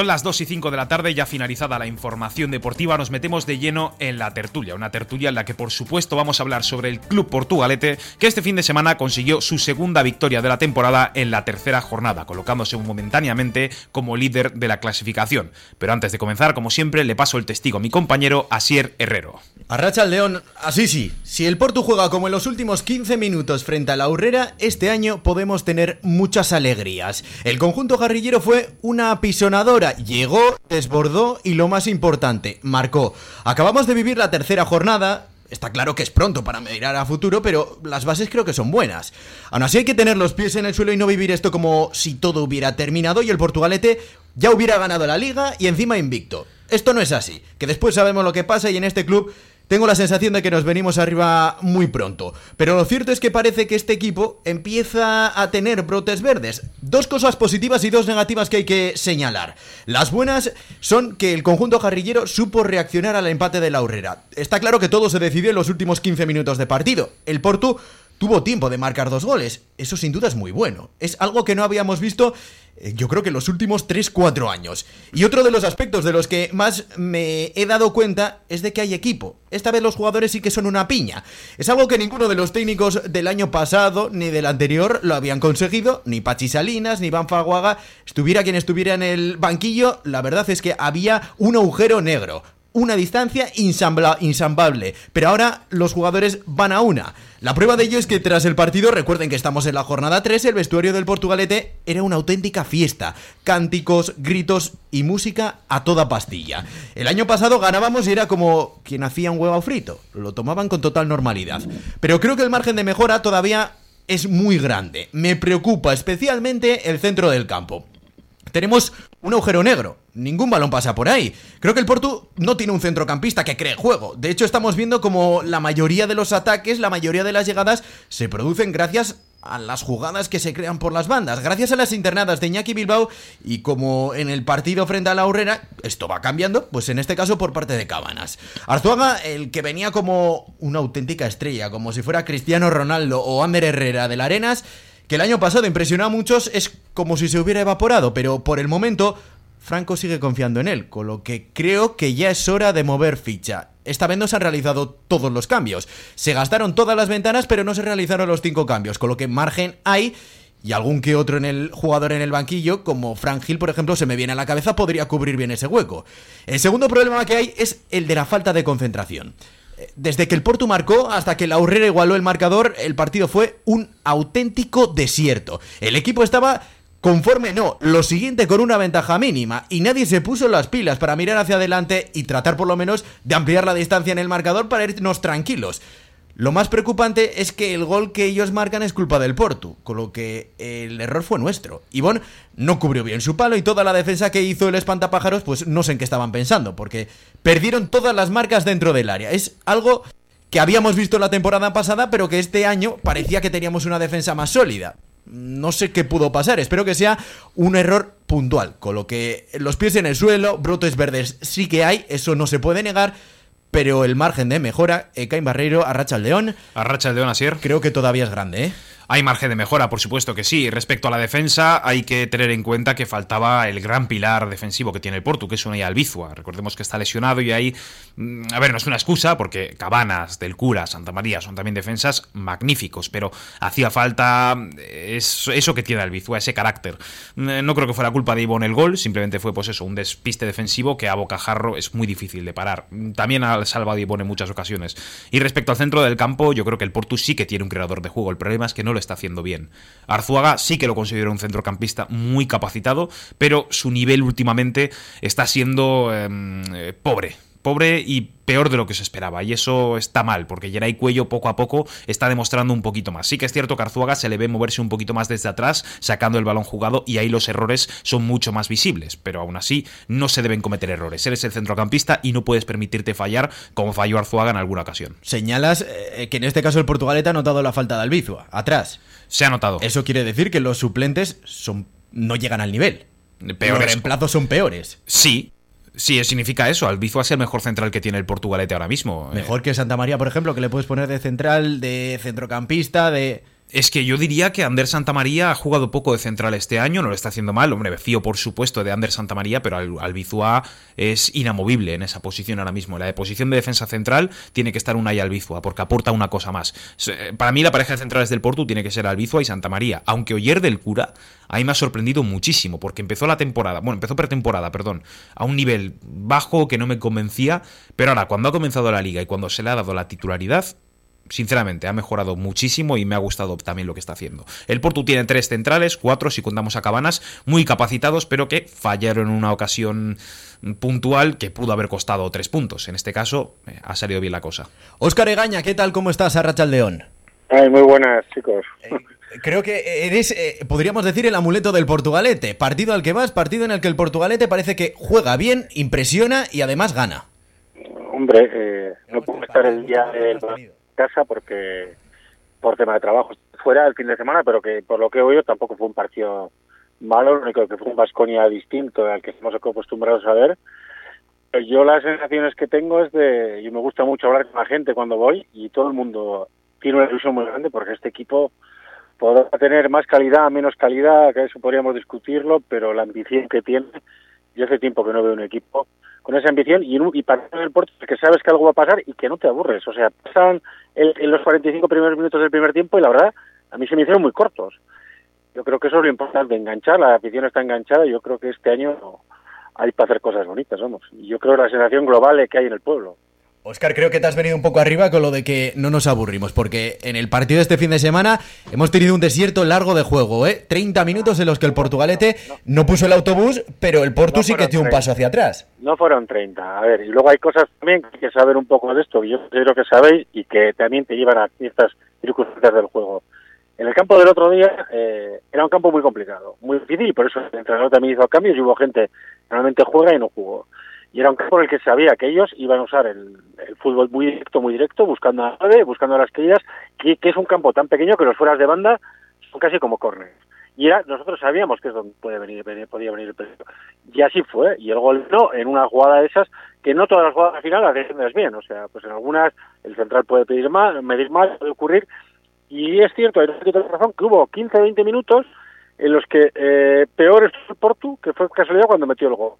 Son las 2 y 5 de la tarde, ya finalizada la información deportiva, nos metemos de lleno en la tertulia, una tertulia en la que por supuesto vamos a hablar sobre el Club Portugalete, que este fin de semana consiguió su segunda victoria de la temporada en la tercera jornada, colocándose momentáneamente como líder de la clasificación. Pero antes de comenzar, como siempre, le paso el testigo a mi compañero Asier Herrero. Arracha el León, así sí, si el Porto juega como en los últimos 15 minutos frente a la Urrera, este año podemos tener muchas alegrías. El conjunto guerrillero fue una apisonadora llegó, desbordó y lo más importante, marcó. Acabamos de vivir la tercera jornada, Está claro que es pronto para mirar a futuro, pero las bases creo que son buenas. Aún así hay que tener los pies en el suelo y no vivir esto como si todo hubiera terminado y el Portugalete ya hubiera ganado la liga y encima invicto. Esto no es así, que después sabemos lo que pasa y en este club tengo la sensación de que nos venimos arriba muy pronto, pero lo cierto es que parece que este equipo empieza a tener brotes verdes. Dos cosas positivas y dos negativas que hay que señalar. Las buenas son que el conjunto jarrillero supo reaccionar al empate de la Urrera. Está claro que todo se decidió en los últimos 15 minutos de partido. El Porto tuvo tiempo de marcar dos goles. Eso sin duda es muy bueno. Es algo que no habíamos visto eh, yo creo que en los últimos 3-4 años. Y otro de los aspectos de los que más me he dado cuenta es de que hay equipo. Esta vez los jugadores sí que son una piña. Es algo que ninguno de los técnicos del año pasado ni del anterior lo habían conseguido. Ni Pachi Salinas, ni Van Faguaga. Estuviera quien estuviera en el banquillo, la verdad es que había un agujero negro una distancia insambable. Pero ahora los jugadores van a una. La prueba de ello es que tras el partido, recuerden que estamos en la jornada 3, el vestuario del Portugalete era una auténtica fiesta. Cánticos, gritos y música a toda pastilla. El año pasado ganábamos y era como quien hacía un huevo frito. Lo tomaban con total normalidad. Pero creo que el margen de mejora todavía es muy grande. Me preocupa especialmente el centro del campo. Tenemos un agujero negro. Ningún balón pasa por ahí. Creo que el Porto no tiene un centrocampista que cree juego. De hecho, estamos viendo como la mayoría de los ataques, la mayoría de las llegadas se producen gracias a las jugadas que se crean por las bandas, gracias a las internadas de Iñaki Bilbao y como en el partido frente a la Urrera, esto va cambiando, pues en este caso por parte de Cabanas. Arzuaga, el que venía como una auténtica estrella, como si fuera Cristiano Ronaldo o Ander Herrera de la Arenas, que el año pasado impresionó a muchos, es como si se hubiera evaporado, pero por el momento Franco sigue confiando en él, con lo que creo que ya es hora de mover ficha. Esta vez no se han realizado todos los cambios. Se gastaron todas las ventanas, pero no se realizaron los cinco cambios, con lo que margen hay y algún que otro en el jugador en el banquillo, como Frank Hill, por ejemplo, se me viene a la cabeza, podría cubrir bien ese hueco. El segundo problema que hay es el de la falta de concentración. Desde que el Porto marcó hasta que la Urrera igualó el marcador, el partido fue un auténtico desierto. El equipo estaba conforme no, lo siguiente con una ventaja mínima y nadie se puso las pilas para mirar hacia adelante y tratar por lo menos de ampliar la distancia en el marcador para irnos tranquilos. Lo más preocupante es que el gol que ellos marcan es culpa del Porto, con lo que el error fue nuestro. Ivón no cubrió bien su palo y toda la defensa que hizo el espantapájaros, pues no sé en qué estaban pensando, porque perdieron todas las marcas dentro del área. Es algo que habíamos visto la temporada pasada, pero que este año parecía que teníamos una defensa más sólida. No sé qué pudo pasar, espero que sea un error puntual, con lo que los pies en el suelo, brotes verdes sí que hay, eso no se puede negar pero el margen de mejora, Ekain Barreiro, Arracha el León. Arracha el León, Asier. Creo que todavía es grande, ¿eh? Hay margen de mejora, por supuesto que sí. Respecto a la defensa, hay que tener en cuenta que faltaba el gran pilar defensivo que tiene el Porto, que es Unai Albizua. Recordemos que está lesionado y ahí, mm, a ver, no es una excusa, porque Cabanas, Del Cura, Santa María son también defensas magníficos, pero hacía falta eh, eso que tiene Albizua, ese carácter. Mm, no creo que fuera culpa de Ivonne el gol, simplemente fue pues eso, un despiste defensivo que a bocajarro es muy difícil de parar. También ha salvado Ivonne en muchas ocasiones. Y respecto al centro del campo, yo creo que el Porto sí que tiene un creador de juego. El problema es que no lo está haciendo bien. Arzuaga sí que lo considero un centrocampista muy capacitado, pero su nivel últimamente está siendo em, eh, pobre pobre y peor de lo que se esperaba. Y eso está mal, porque Geray Cuello poco a poco está demostrando un poquito más. Sí que es cierto que Arzuaga se le ve moverse un poquito más desde atrás, sacando el balón jugado, y ahí los errores son mucho más visibles. Pero aún así, no se deben cometer errores. Eres el centrocampista y no puedes permitirte fallar como falló Arzuaga en alguna ocasión. Señalas eh, que en este caso el Portugalete ha notado la falta de Albizua, atrás. Se ha notado. Eso quiere decir que los suplentes son, no llegan al nivel. Peores. Los reemplazos son peores. Sí, Sí, significa eso. Albizua es el mejor central que tiene el Portugalete ahora mismo. Mejor que Santa María, por ejemplo, que le puedes poner de central, de centrocampista, de. Es que yo diría que Ander Santamaría ha jugado poco de central este año, no lo está haciendo mal. Hombre, me fío por supuesto de Ander Santamaría, pero Albizua es inamovible en esa posición ahora mismo. La de posición de defensa central tiene que estar Unai Albizua, porque aporta una cosa más. Eh, para mí la pareja de centrales del Porto tiene que ser Albizua y Santamaría. Aunque Oyer del Cura, ahí me ha sorprendido muchísimo, porque empezó la temporada, bueno, empezó pretemporada, perdón, a un nivel bajo que no me convencía, pero ahora cuando ha comenzado la liga y cuando se le ha dado la titularidad, sinceramente, ha mejorado muchísimo y me ha gustado también lo que está haciendo. El Porto tiene tres centrales, cuatro si contamos a Cabanas, muy capacitados, pero que fallaron en una ocasión puntual que pudo haber costado tres puntos. En este caso, eh, ha salido bien la cosa. Óscar Egaña, ¿qué tal? ¿Cómo estás, Arrachal León? Ay, muy buenas, chicos. Eh, creo que eres, eh, podríamos decir, el amuleto del Portugalete. Partido al que vas, partido en el que el Portugalete parece que juega bien, impresiona y además gana. Hombre, no puedo estar el día del casa porque por tema de trabajo fuera el fin de semana, pero que por lo que he oído tampoco fue un partido malo, lo único que fue un Vasconia distinto al que estamos acostumbrados a ver. Yo las sensaciones que tengo es de, y me gusta mucho hablar con la gente cuando voy, y todo el mundo tiene una ilusión muy grande porque este equipo podrá tener más calidad, menos calidad, que eso podríamos discutirlo, pero la ambición que tiene, yo hace tiempo que no veo un equipo con esa ambición y, y para el Porto que sabes que algo va a pasar y que no te aburres. O sea, pasan en los 45 primeros minutos del primer tiempo y la verdad, a mí se me hicieron muy cortos. Yo creo que eso es lo importante, enganchar, la afición está enganchada y yo creo que este año hay para hacer cosas bonitas, vamos. Y yo creo que la sensación global que hay en el pueblo. Oscar, creo que te has venido un poco arriba con lo de que no nos aburrimos, porque en el partido de este fin de semana hemos tenido un desierto largo de juego, ¿eh? 30 minutos en los que el Portugalete no, puso el autobús, pero el Porto sí que dio un paso hacia atrás. No fueron 30, a ver, y luego hay cosas también que hay que saber un poco de esto, que yo creo que sabéis y que también te llevan a ciertas circunstancias del juego. En el campo del otro día eh, era un campo muy complicado, muy difícil, y por eso el entrenador también hizo cambios y hubo gente que normalmente juega y no jugó y era un campo en el que sabía que ellos iban a usar el, fútbol muy directo, muy directo, buscando a la buscando a las caídas, que, es un campo tan pequeño que los fueras de banda son casi como corners. Y era, nosotros sabíamos que es donde puede venir, podía venir el peligro. Y así fue. Y el gol no, en una jugada de esas, que no todas las jugadas al final las defiendes bien. O sea, pues en algunas el central puede pedir mal, medir mal, puede ocurrir. Y es cierto, hay razón, que hubo 15 20 minutos en los que eh, peor es el Portu, que fue casualidad cuando metió el gol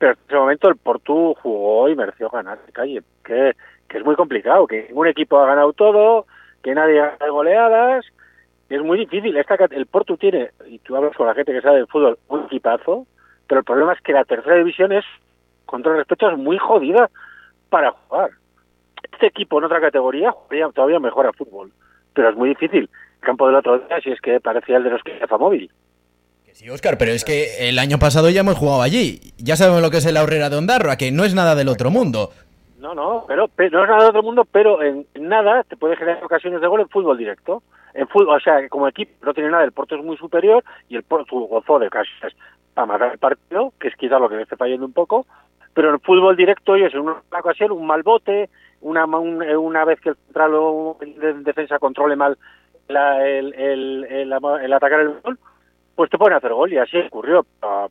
pero en ese momento el Portu jugó y mereció ganar de calle, que, es muy complicado, que ningún equipo ha ganado todo, que nadie ha goleadas, es muy difícil. Esta, el Portu tiene, y tú hablas con la gente que sabe del fútbol, un equipazo, pero el problema es que la tercera división es, con todo respeto, es muy jodida para jugar. Este equipo en otra categoría jugaría todavía mejor a fútbol, pero es muy difícil. El campo del otro día, si es que parecía el de los que móvil. Sí, Oscar, pero es que el año pasado ya hemos jugado allí. Ya sabemos lo que es la horrera de Ondarroa, que no es nada del otro mundo. No, no, pero, no es nada del otro mundo, pero en nada te puede generar ocasiones de gol en fútbol directo. En fútbol, o sea, como equipo no tiene nada, el Porto es muy superior y el Porto gozó de casi para matar el partido, que es quizás lo que esté fallando un poco, pero en fútbol directo ellos en una ocasión un mal bote, una, una vez que el central o el defensa controle mal el, el, el, el atacar el gol, pues te pueden hacer gol y así ocurrió.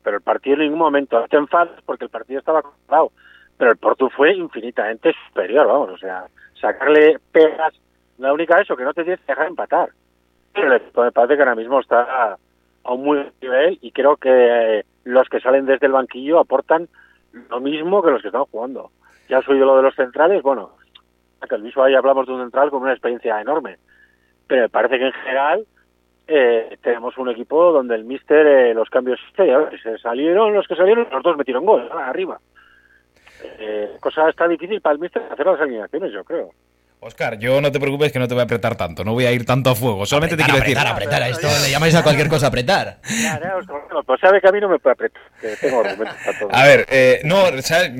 Pero el partido en ningún momento te enfadas porque el partido estaba cortado. Pero el Porto fue infinitamente superior, vamos, o sea, sacarle pegas, la única eso, que no te tienes que dejar empatar. Pero me parece que ahora mismo está a un muy buen nivel y creo que los que salen desde el banquillo aportan lo mismo que los que están jugando. Ya has oído lo de los centrales, bueno, que el mismo ahí hablamos de un central con una experiencia enorme, pero me parece que en general eh, tenemos un equipo donde el míster, eh, los cambios se salieron, los que salieron, los dos metieron gol, arriba. Eh, cosa está difícil para el míster hacer las alineaciones, yo creo. Oscar, yo no te preocupes que no te voy a apretar tanto, no voy a ir tanto a fuego. Solamente te quiero decir. Apretar, apretar, esto le llamáis a cualquier cosa apretar. pues sabe que a mí no me puede apretar, que tengo argumentos para todo. A ver, eh, no,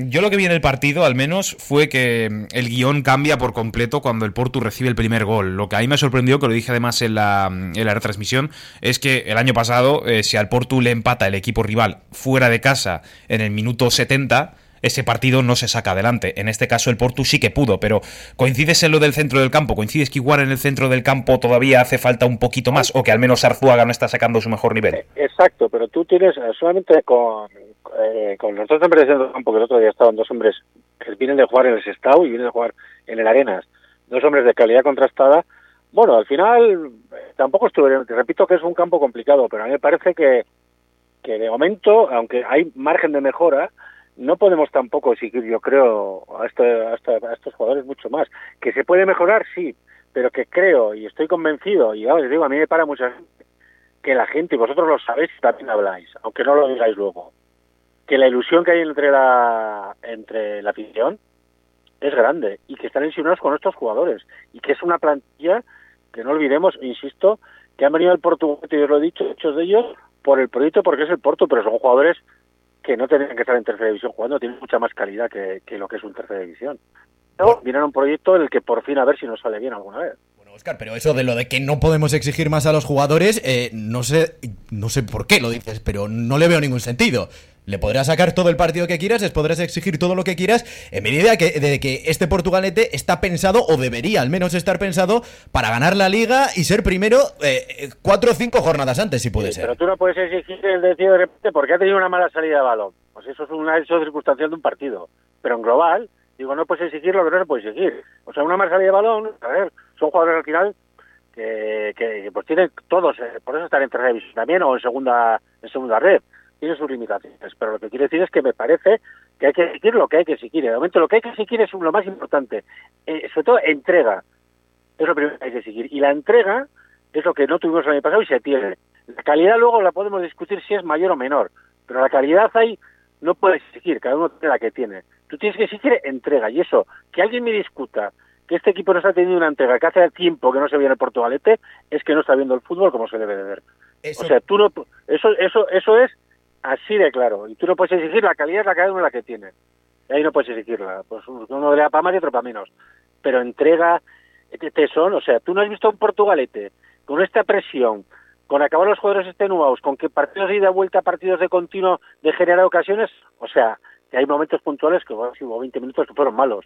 yo lo que vi en el partido, al menos, fue que mm, el guion cambia por completo cuando el Porto recibe el primer gol. Lo que a mí me sorprendió, que lo dije además en la, mm, en la retransmisión, es que el año pasado, eh, si al Porto le empata el equipo rival fuera de casa en el minuto 70 ese partido no se saca adelante. En este caso el Portu sí que pudo, pero coincides en lo del centro del campo, coincides que igual en el centro del campo todavía hace falta un poquito más o que al menos Arzuaga no está sacando su mejor nivel. Eh, exacto, pero tú tienes eh, solamente con, eh, con los dos hombres del campo, que el otro día estaban dos hombres que vienen de jugar en el Sestao y vienen de jugar en el Arenas, dos hombres de calidad contrastada, Bueno, al final tampoco estuve, te repito que es un campo complicado, pero a mí me parece que, que de momento, aunque hay margen de mejora, no podemos tampoco exigir, yo creo, a, este, a, estos jugadores mucho más. Que se puede mejorar, sí, pero que creo y estoy convencido, y ahora les digo, a mí me para mucha gente, que la gente, y vosotros lo sabéis también habláis, aunque no lo digáis luego, que la ilusión que hay entre la, entre la afición es grande y que están ilusionados con estos jugadores y que es una plantilla que no olvidemos, insisto, que han venido al Portugal, y os lo he dicho, muchos de ellos, por el proyecto, porque es el Porto, pero son jugadores que no tienen que estar en tercera división jugando, tienen mucha más calidad que, lo que es un tercera división. Vienen a un proyecto en el que por fin a ver si nos sale bien alguna vez. Oscar, pero eso de lo de que no podemos exigir más a los jugadores, eh, no sé, no sé por qué lo dices, pero no le veo ningún sentido. Le podrás sacar todo el partido que quieras, les podrás exigir todo lo que quieras, en medida que, de que este Portugalete está pensado, o debería al menos estar pensado, para ganar la liga y ser primero eh, cuatro o cinco jornadas antes, si puede ser. Pero tú no puedes exigir el decido de repente porque ha tenido una mala salida de balón. Pues eso es una eso circunstancial de un partido. Pero en global, digo, no puedes exigir lo que no se puede exigir. O sea, una mala salida de balón, a ver, son jugadores al final que, que pues tienen todos, eh, por eso están en tercera división también o en segunda, en segunda red tiene sus limitaciones, pero lo que quiero decir es que me parece que hay que exigir lo que hay que exigir. De momento lo que hay que exigir es lo más importante, eh, sobre todo entrega, es lo primero que hay que exigir. Y la entrega es lo que no tuvimos el año pasado y se tiene. La calidad luego la podemos discutir si es mayor o menor, pero la calidad ahí no puedes exigir, cada uno tiene la que tiene. Tú tienes que exigir entrega y eso, que alguien me discuta que este equipo no está teniendo una entrega, que hace tiempo que no se viene el Portugalete, es que no está viendo el fútbol como se debe de ver. O sea, tú no, eso, eso, eso es Así de claro. Y tú no puedes exigir la calidad, la cada uno la que tiene. Y ahí no puedes exigirla. Pues uno le da para más y otro para menos. Pero entrega, son, o sea, tú no has visto un Portugalete con esta presión, con acabar los jugadores extenuados, con que partidos de ida y vuelta, partidos de continuo, de generar ocasiones, o sea, que hay momentos puntuales que bueno, hubo 20 minutos que fueron malos.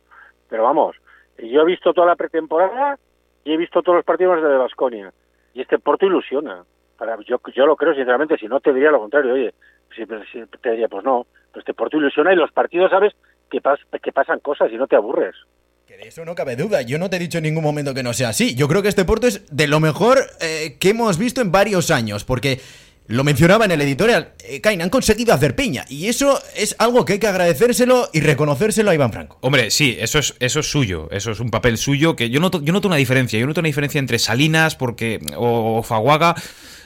Pero vamos, yo he visto toda la pretemporada y he visto todos los partidos de Basconia. Y este Porto ilusiona. Para, yo, yo lo creo, sinceramente, si no te diría lo contrario. Oye, si, te diría, pues no, pues te por tu ilusiona y los partidos sabes que, que pasan cosas y no te aburres. Que de eso no cabe duda, yo no te he dicho en ningún momento que no sea así. Yo creo que este Porto es de lo mejor eh, que hemos visto en varios años, porque lo mencionaba en el editorial, eh, han conseguido hacer piña. Y eso es algo que hay que agradecérselo y reconocérselo a Iván Franco. Hombre, sí, eso es, eso es suyo. Eso es un papel suyo que yo noto, yo noto una diferencia. Yo noto una diferencia entre Salinas porque, o, o Faguaga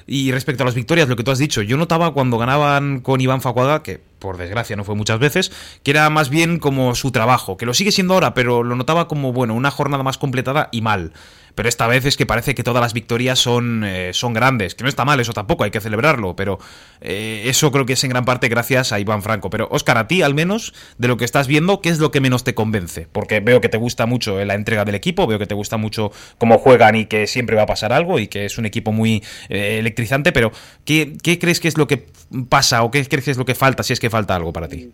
y respecto a las victorias, lo que tú has dicho, yo notaba cuando ganaban con Iván Facuaga, que por desgracia no fue muchas veces, que era más bien como su trabajo, que lo sigue siendo ahora, pero lo notaba como, bueno, una jornada más completada y mal pero esta vez es que parece que todas las victorias son, eh, son grandes, que no está mal, eso tampoco, hay que celebrarlo, pero eh, eso creo que es en gran parte gracias a Iván Franco. Pero Óscar, a ti al menos, de lo que estás viendo, ¿qué es lo que menos te convence? Porque veo que te gusta mucho la entrega del equipo, veo que te gusta mucho cómo juegan y que siempre va a pasar algo y que es un equipo muy eh, electrizante, pero ¿qué, ¿qué crees que es lo que pasa o qué crees que es lo que falta, si es que falta algo para ti?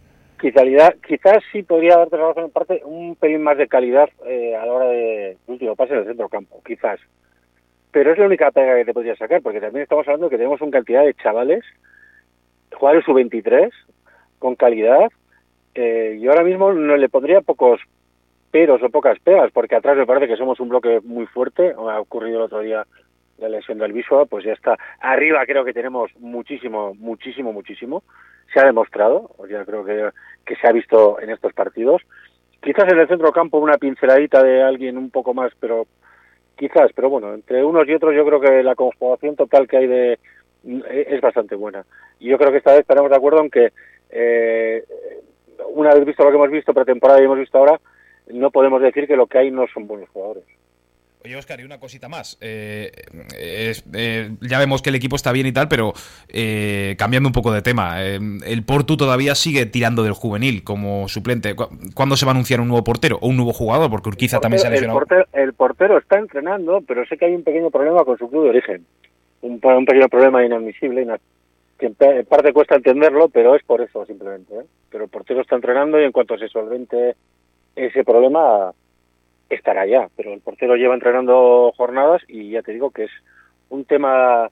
Calidad, quizás sí podría darte razón en parte un pelín más de calidad eh, a la hora de último pase en el centro campo, quizás. Pero es la única pega que te podría sacar, porque también estamos hablando que tenemos una cantidad de chavales, jugadores sub-23, con calidad. Eh, yo ahora mismo no le pondría pocos peros o pocas pegas, porque atrás me parece que somos un bloque muy fuerte. Ha ocurrido el otro día la lesión del Visual, pues ya está. Arriba creo que tenemos muchísimo, muchísimo, muchísimo. Se ha demostrado, ya creo que, que se ha visto en estos partidos. Quizás en el centro campo una pinceladita de alguien un poco más, pero quizás, pero bueno, entre unos y otros yo creo que la conjugación total que hay de es bastante buena. Y yo creo que esta vez estaremos de acuerdo en que eh, una vez visto lo que hemos visto pretemporada y hemos visto ahora, no podemos decir que lo que hay no son buenos jugadores. Oye, Oscar, y una cosita más. Eh, eh, ya vemos que el equipo está bien y tal, pero eh, cambiando un poco de tema, el Portu todavía sigue tirando del juvenil como suplente. ¿Cuándo se va a anunciar un nuevo portero o un nuevo jugador? Porque Urquiza también se ha lesionado. El portero, está entrenando, pero sé que hay un pequeño problema con su club de origen. Un, pequeño problema inadmisible, que en parte cuesta entenderlo, pero es por eso simplemente. Pero el portero está entrenando y en cuanto se solvente ese problema estará ya, pero el portero lleva entrenando jornadas y ya te digo que es un tema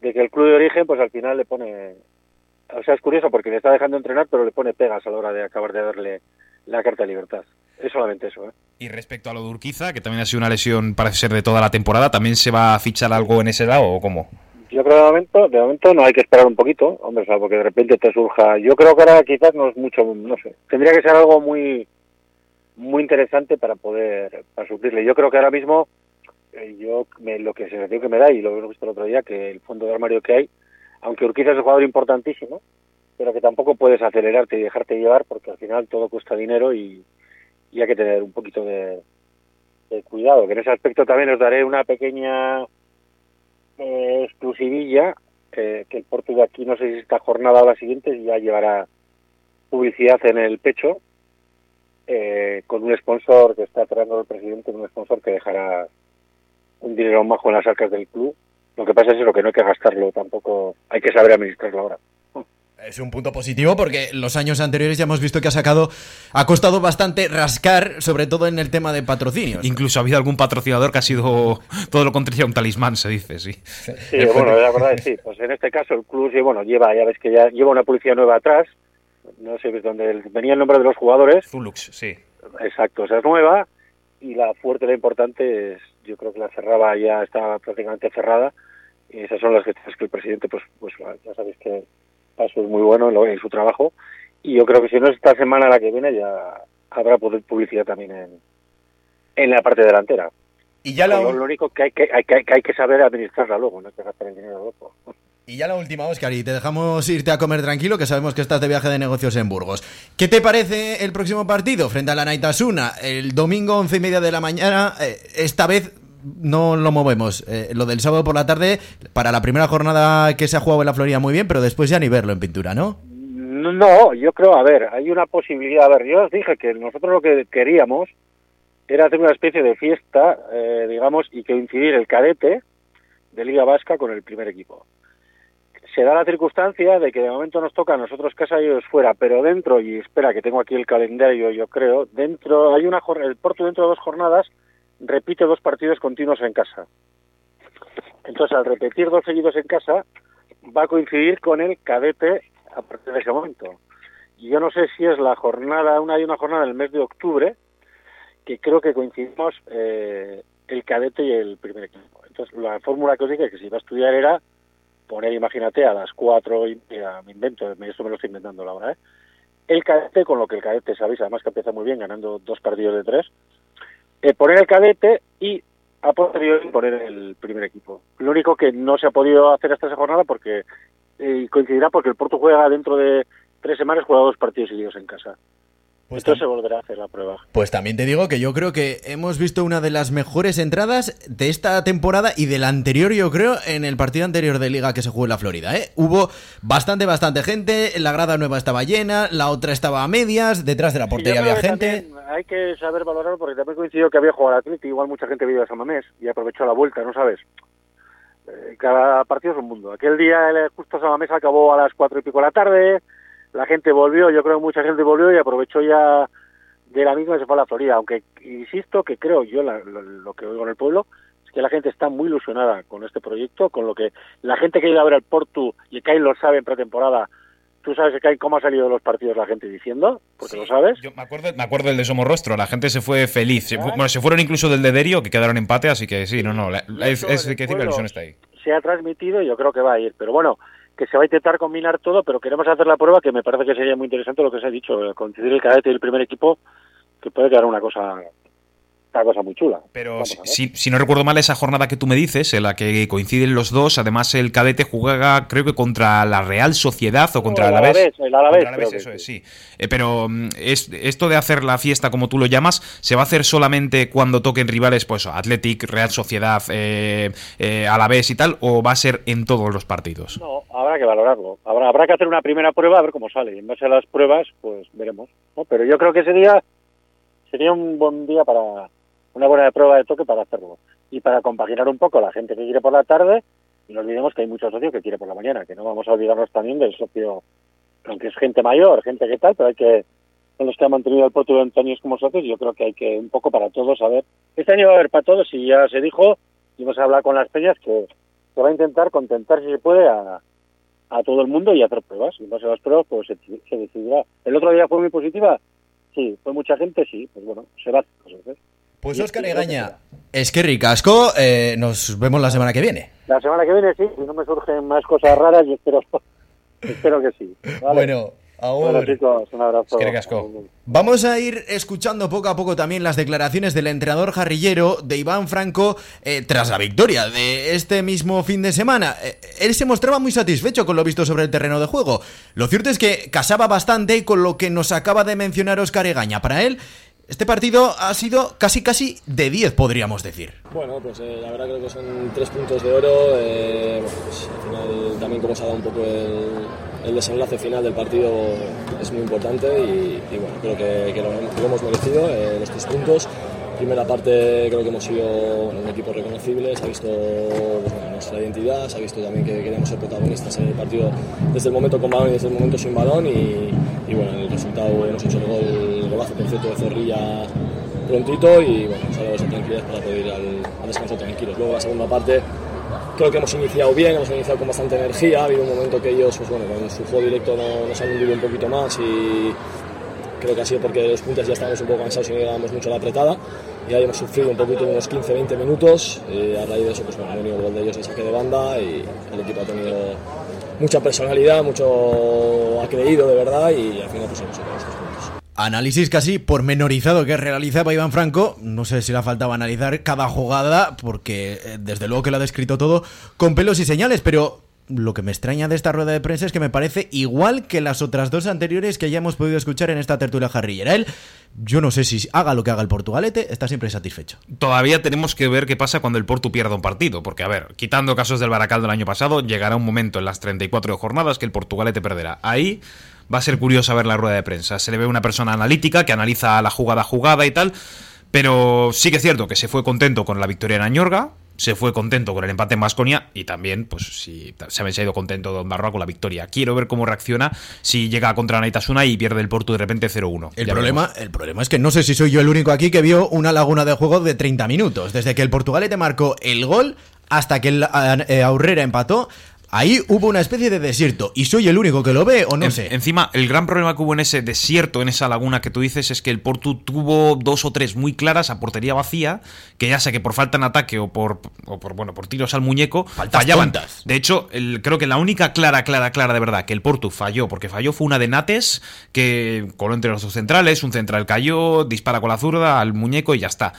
de que el club de origen pues al final le pone o sea es curioso porque le está dejando entrenar pero le pone pegas a la hora de acabar de darle la carta de libertad es solamente eso ¿eh? Y respecto a lo de Urquiza, que también ha sido una lesión, parece ser de toda la temporada, ¿también se va a fichar algo en ese lado o cómo? Yo creo que de momento, de momento no hay que esperar un poquito, hombre, salvo que de repente te surja. Yo creo que ahora quizás no es mucho, no sé. Tendría que ser algo muy muy interesante para poder para suplirle. Yo creo que ahora mismo eh, yo me, lo que sensación que me da y lo hemos visto el otro día que el fondo de armario que hay, aunque Urquiza es un jugador importantísimo, pero que tampoco puedes acelerarte y dejarte llevar porque al final todo cuesta dinero y, y hay que tener un poquito de, cuidado. Que en ese aspecto también os daré una pequeña eh, exclusivilla que el Porto de aquí, no sé si esta jornada o la siguiente, ya llevará publicidad en el pecho eh, con un sponsor que está traendo el presidente, un sponsor que dejará un dinero majo en las arcas del club. Lo que pasa es lo que no hay que gastarlo tampoco, hay que saber administrarlo ahora. Es un punto positivo porque los años anteriores ya hemos visto que ha sacado, ha costado bastante rascar, sobre todo en el tema de patrocinios. Incluso ha habido algún patrocinador que ha sido todo lo contrario a un talismán, se dice, sí. Sí, bueno, la verdad es sí. Pues en este caso el club, sí, bueno, lleva, ya ves que ya lleva una policía nueva atrás, no sé dónde venía el nombre de los jugadores. Zulux, sí. Exacto, esa es nueva y la fuerte, la importante es, yo creo que la cerraba ya está prácticamente cerrada y esas son las que que el presidente, pues, pues ya sabéis que Paso es muy bueno en, su trabajo y yo creo que si no es esta semana la que viene ya habrá publicidad también en, en la parte delantera. Y ya lo, único que hay que, hay, que, hay que saber administrarla luego, no hay que gastar el dinero luego. Y ya la última, Oscar, y te dejamos irte a comer tranquilo, que sabemos que estás de viaje de negocios en Burgos. ¿Qué te parece el próximo partido frente a la Naitasuna? El domingo, once y media de la mañana, eh, esta vez no lo movemos. Eh, lo del sábado por la tarde, para la primera jornada que se ha jugado en la Florida muy bien, pero después ya ni verlo en pintura, ¿no? No, yo creo, a ver, hay una posibilidad. A ver, yo os dije que nosotros lo que queríamos era hacer una especie de fiesta, eh, digamos, y que incidir el cadete de Liga Vasca con el primer equipo. Se da la circunstancia de que de momento nos toca a nosotros casa y ellos fuera, pero dentro, y espera que tengo aquí el calendario, yo creo, dentro, hay una el Porto dentro de dos jornadas repite dos partidos continuos en casa. Entonces, al repetir dos seguidos en casa, va a coincidir con el cadete a partir de ese momento. Y yo no sé si es la jornada, una hay una jornada en el mes de octubre, que creo que coincidimos eh, el cadete y el primer equipo. Entonces, la fórmula que os dije que si iba a estudiar era poner, imagínate, a las cuatro, y, me invento, esto me lo estoy inventando la hora, ¿eh? el cadete, con lo que el cadete, sabéis, además que empieza muy bien, ganando dos partidos de tres, eh, poner el cadete y a posteriori poner el primer equipo. Lo único que no se ha podido hacer hasta esa jornada porque eh, coincidirá porque el Porto juega dentro de tres semanas, juega dos partidos seguidos en casa. Pues Entonces se volverá a hacer la prueba. Pues también te digo que yo creo que hemos visto una de las mejores entradas de esta temporada y de la anterior, yo creo, en el partido anterior de Liga que se jugó en la Florida. ¿eh? Hubo bastante, bastante gente, la grada nueva estaba llena, la otra estaba a medias, detrás de la portería había gente. Hay que saber valorarlo porque también coincidió que había jugado al Atleti, igual mucha gente vio a San Mamés y aprovechó la vuelta, ¿no sabes? Eh, cada partido es un mundo. Aquel día justo San Mamés acabó a las cuatro y pico de la tarde la gente volvió, yo creo que mucha gente volvió y aprovechó ya de la misma y se fue a la Florida, aunque insisto que creo yo lo, que oigo en el pueblo es que la gente está muy ilusionada con este proyecto, con lo que la gente que iba a ver el Porto y que ahí lo sabe en pretemporada ¿Tú sabes que cómo ha salido de los partidos la gente diciendo? Porque lo sabes. Yo me acuerdo, me acuerdo del de Somorrostro, la gente se fue feliz. Bueno, se fueron incluso del de Derio, que quedaron empate, así que sí, no, no, es, es, que decir la ilusión está ahí. Se ha transmitido y yo creo que va a ir. Pero bueno, que se va a intentar combinar todo, pero queremos hacer la prueba que me parece que sería muy interesante lo que se ha dicho, coincidir el cadete y el primer equipo, que puede quedar una cosa una cosa muy chula. Pero si, si, no recuerdo mal, esa jornada que tú me dices, en la que coinciden los dos, además el cadete juega, creo que contra la Real Sociedad o contra el Alavés. El Alavés, Alavés eso es, sí. Eh, pero mm, es, esto de hacer la fiesta, como tú lo llamas, ¿se va a hacer solamente cuando toquen rivales, pues Athletic, Real Sociedad, eh, eh, Alavés y tal, o va a ser en todos los partidos? No, habrá que valorarlo. Habrá, habrá que hacer una primera prueba a ver cómo sale. Y en base a las pruebas, pues veremos. Pero yo creo que ese día sería un buen día para una buena prueba de toque para hacerlo. Y para compaginar un poco la gente que quiere por la tarde, y no olvidemos que hay muchos socios que quiere por la mañana, que no vamos a olvidarnos también del socio, aunque es gente mayor, gente que tal, pero hay que, son los que han mantenido el puerto durante años como socios, yo creo que hay que un poco para todos a. Este año va a haber para todos, y ya se dijo, y vamos a hablar con las peñas, que se va a intentar contentar, si se puede, a, a todo el mundo y hacer pruebas. Y en base a las pruebas, pues se, se decidirá. ¿El otro día fue muy positiva? Sí. ¿Fue mucha gente? Sí. Pues bueno, se va a hacer. Pues Oscar Egaña, es que ricasco, eh, nos vemos la semana que viene. La semana que viene sí, si no me surgen más cosas raras, yo espero, espero que sí. Bueno, ahora. Bueno, chicos, un abrazo. Es que ricasco. Vamos a ir escuchando poco a poco también las declaraciones del entrenador jarrillero de Iván Franco eh, tras la victoria de este mismo fin de semana. Eh, él se mostraba muy satisfecho con lo visto sobre el terreno de juego. Lo cierto es que casaba bastante con lo que nos acaba de mencionar Oscar Egaña. Para él, este partido ha sido casi casi de 10, podríamos decir. Bueno, pues eh, la verdad creo que son tres puntos de oro. Eh, pues, al final también como se ha dado un poco el, desenlace final del partido es muy importante y, bueno, creo que, que, lo, que, lo, hemos merecido, eh, los tres puntos. Primera parte creo que hemos sido un equipo reconocible, se ha visto pues, bueno, nuestra identidad, se ha visto también que queríamos ser protagonistas en el partido desde el momento con balón y desde el momento sin balón y, y bueno, el resultado hemos hecho el gol, el golazo por cierto de Zorrilla prontito y bueno, nos ha dado esa tranquilidad para poder ir al, al descanso tranquilos. Luego la segunda parte creo que hemos iniciado bien, hemos iniciado con bastante energía, ha habido un momento que ellos, pues bueno, con su juego directo no, nos han hundido un poquito más y creo que ha sido porque los puntos ya estábamos un poco cansados y no llegábamos mucho a la apretada y ahí hemos sufrido un poquito unos 15-20 minutos y a raíz de eso pues bueno, ha venido el gol de ellos de saque de banda y el equipo ha tenido mucha personalidad, mucho ha creído de verdad y al final pues hemos sacado estos puntos. Análisis casi pormenorizado que realizaba Iván Franco. No sé si le faltaba analizar cada jugada, porque eh, desde luego que lo ha descrito todo con pelos y señales, pero lo que me extraña de esta rueda de prensa es que me parece igual que las otras dos anteriores que ya hemos podido escuchar en esta tertulia jarrillera. Él, yo no sé si haga lo que haga el Portugalete, está siempre satisfecho. Todavía tenemos que ver qué pasa cuando el Portu pierda un partido, porque a ver, quitando casos del Baracal del año pasado, llegará un momento en las 34 jornadas que el Portugalete perderá. Ahí va a ser curioso ver la rueda de prensa. Se le ve una persona analítica que analiza la jugada jugada y tal, pero sí que es cierto que se fue contento con la victoria en Añorga, se fue contento con el empate en Basconia y también, pues, si se ha ido contento Don Barroa con la victoria. Quiero ver cómo reacciona si llega contra Naitasuna y pierde el Porto de repente 0-1. El problema, el problema es que no sé si soy yo el único aquí que vio una laguna de juego de 30 minutos. Desde que el Portugalete marcó el gol hasta que el eh, Aurrera empató, Ahí hubo una especie de desierto y soy el único que lo ve o no en, sé. Encima, el gran problema que hubo en ese desierto, en esa laguna que tú dices, es que el Portu tuvo dos o tres muy claras a portería vacía, que ya sea que por falta en ataque o por, o por bueno, por tiros al muñeco, Faltas fallaban. tontas. De hecho, el, creo que la única clara, clara, clara de verdad que el Portu falló, porque falló fue una de Nates, que coló entre los dos centrales, un central cayó, dispara con la zurda al muñeco y ya está.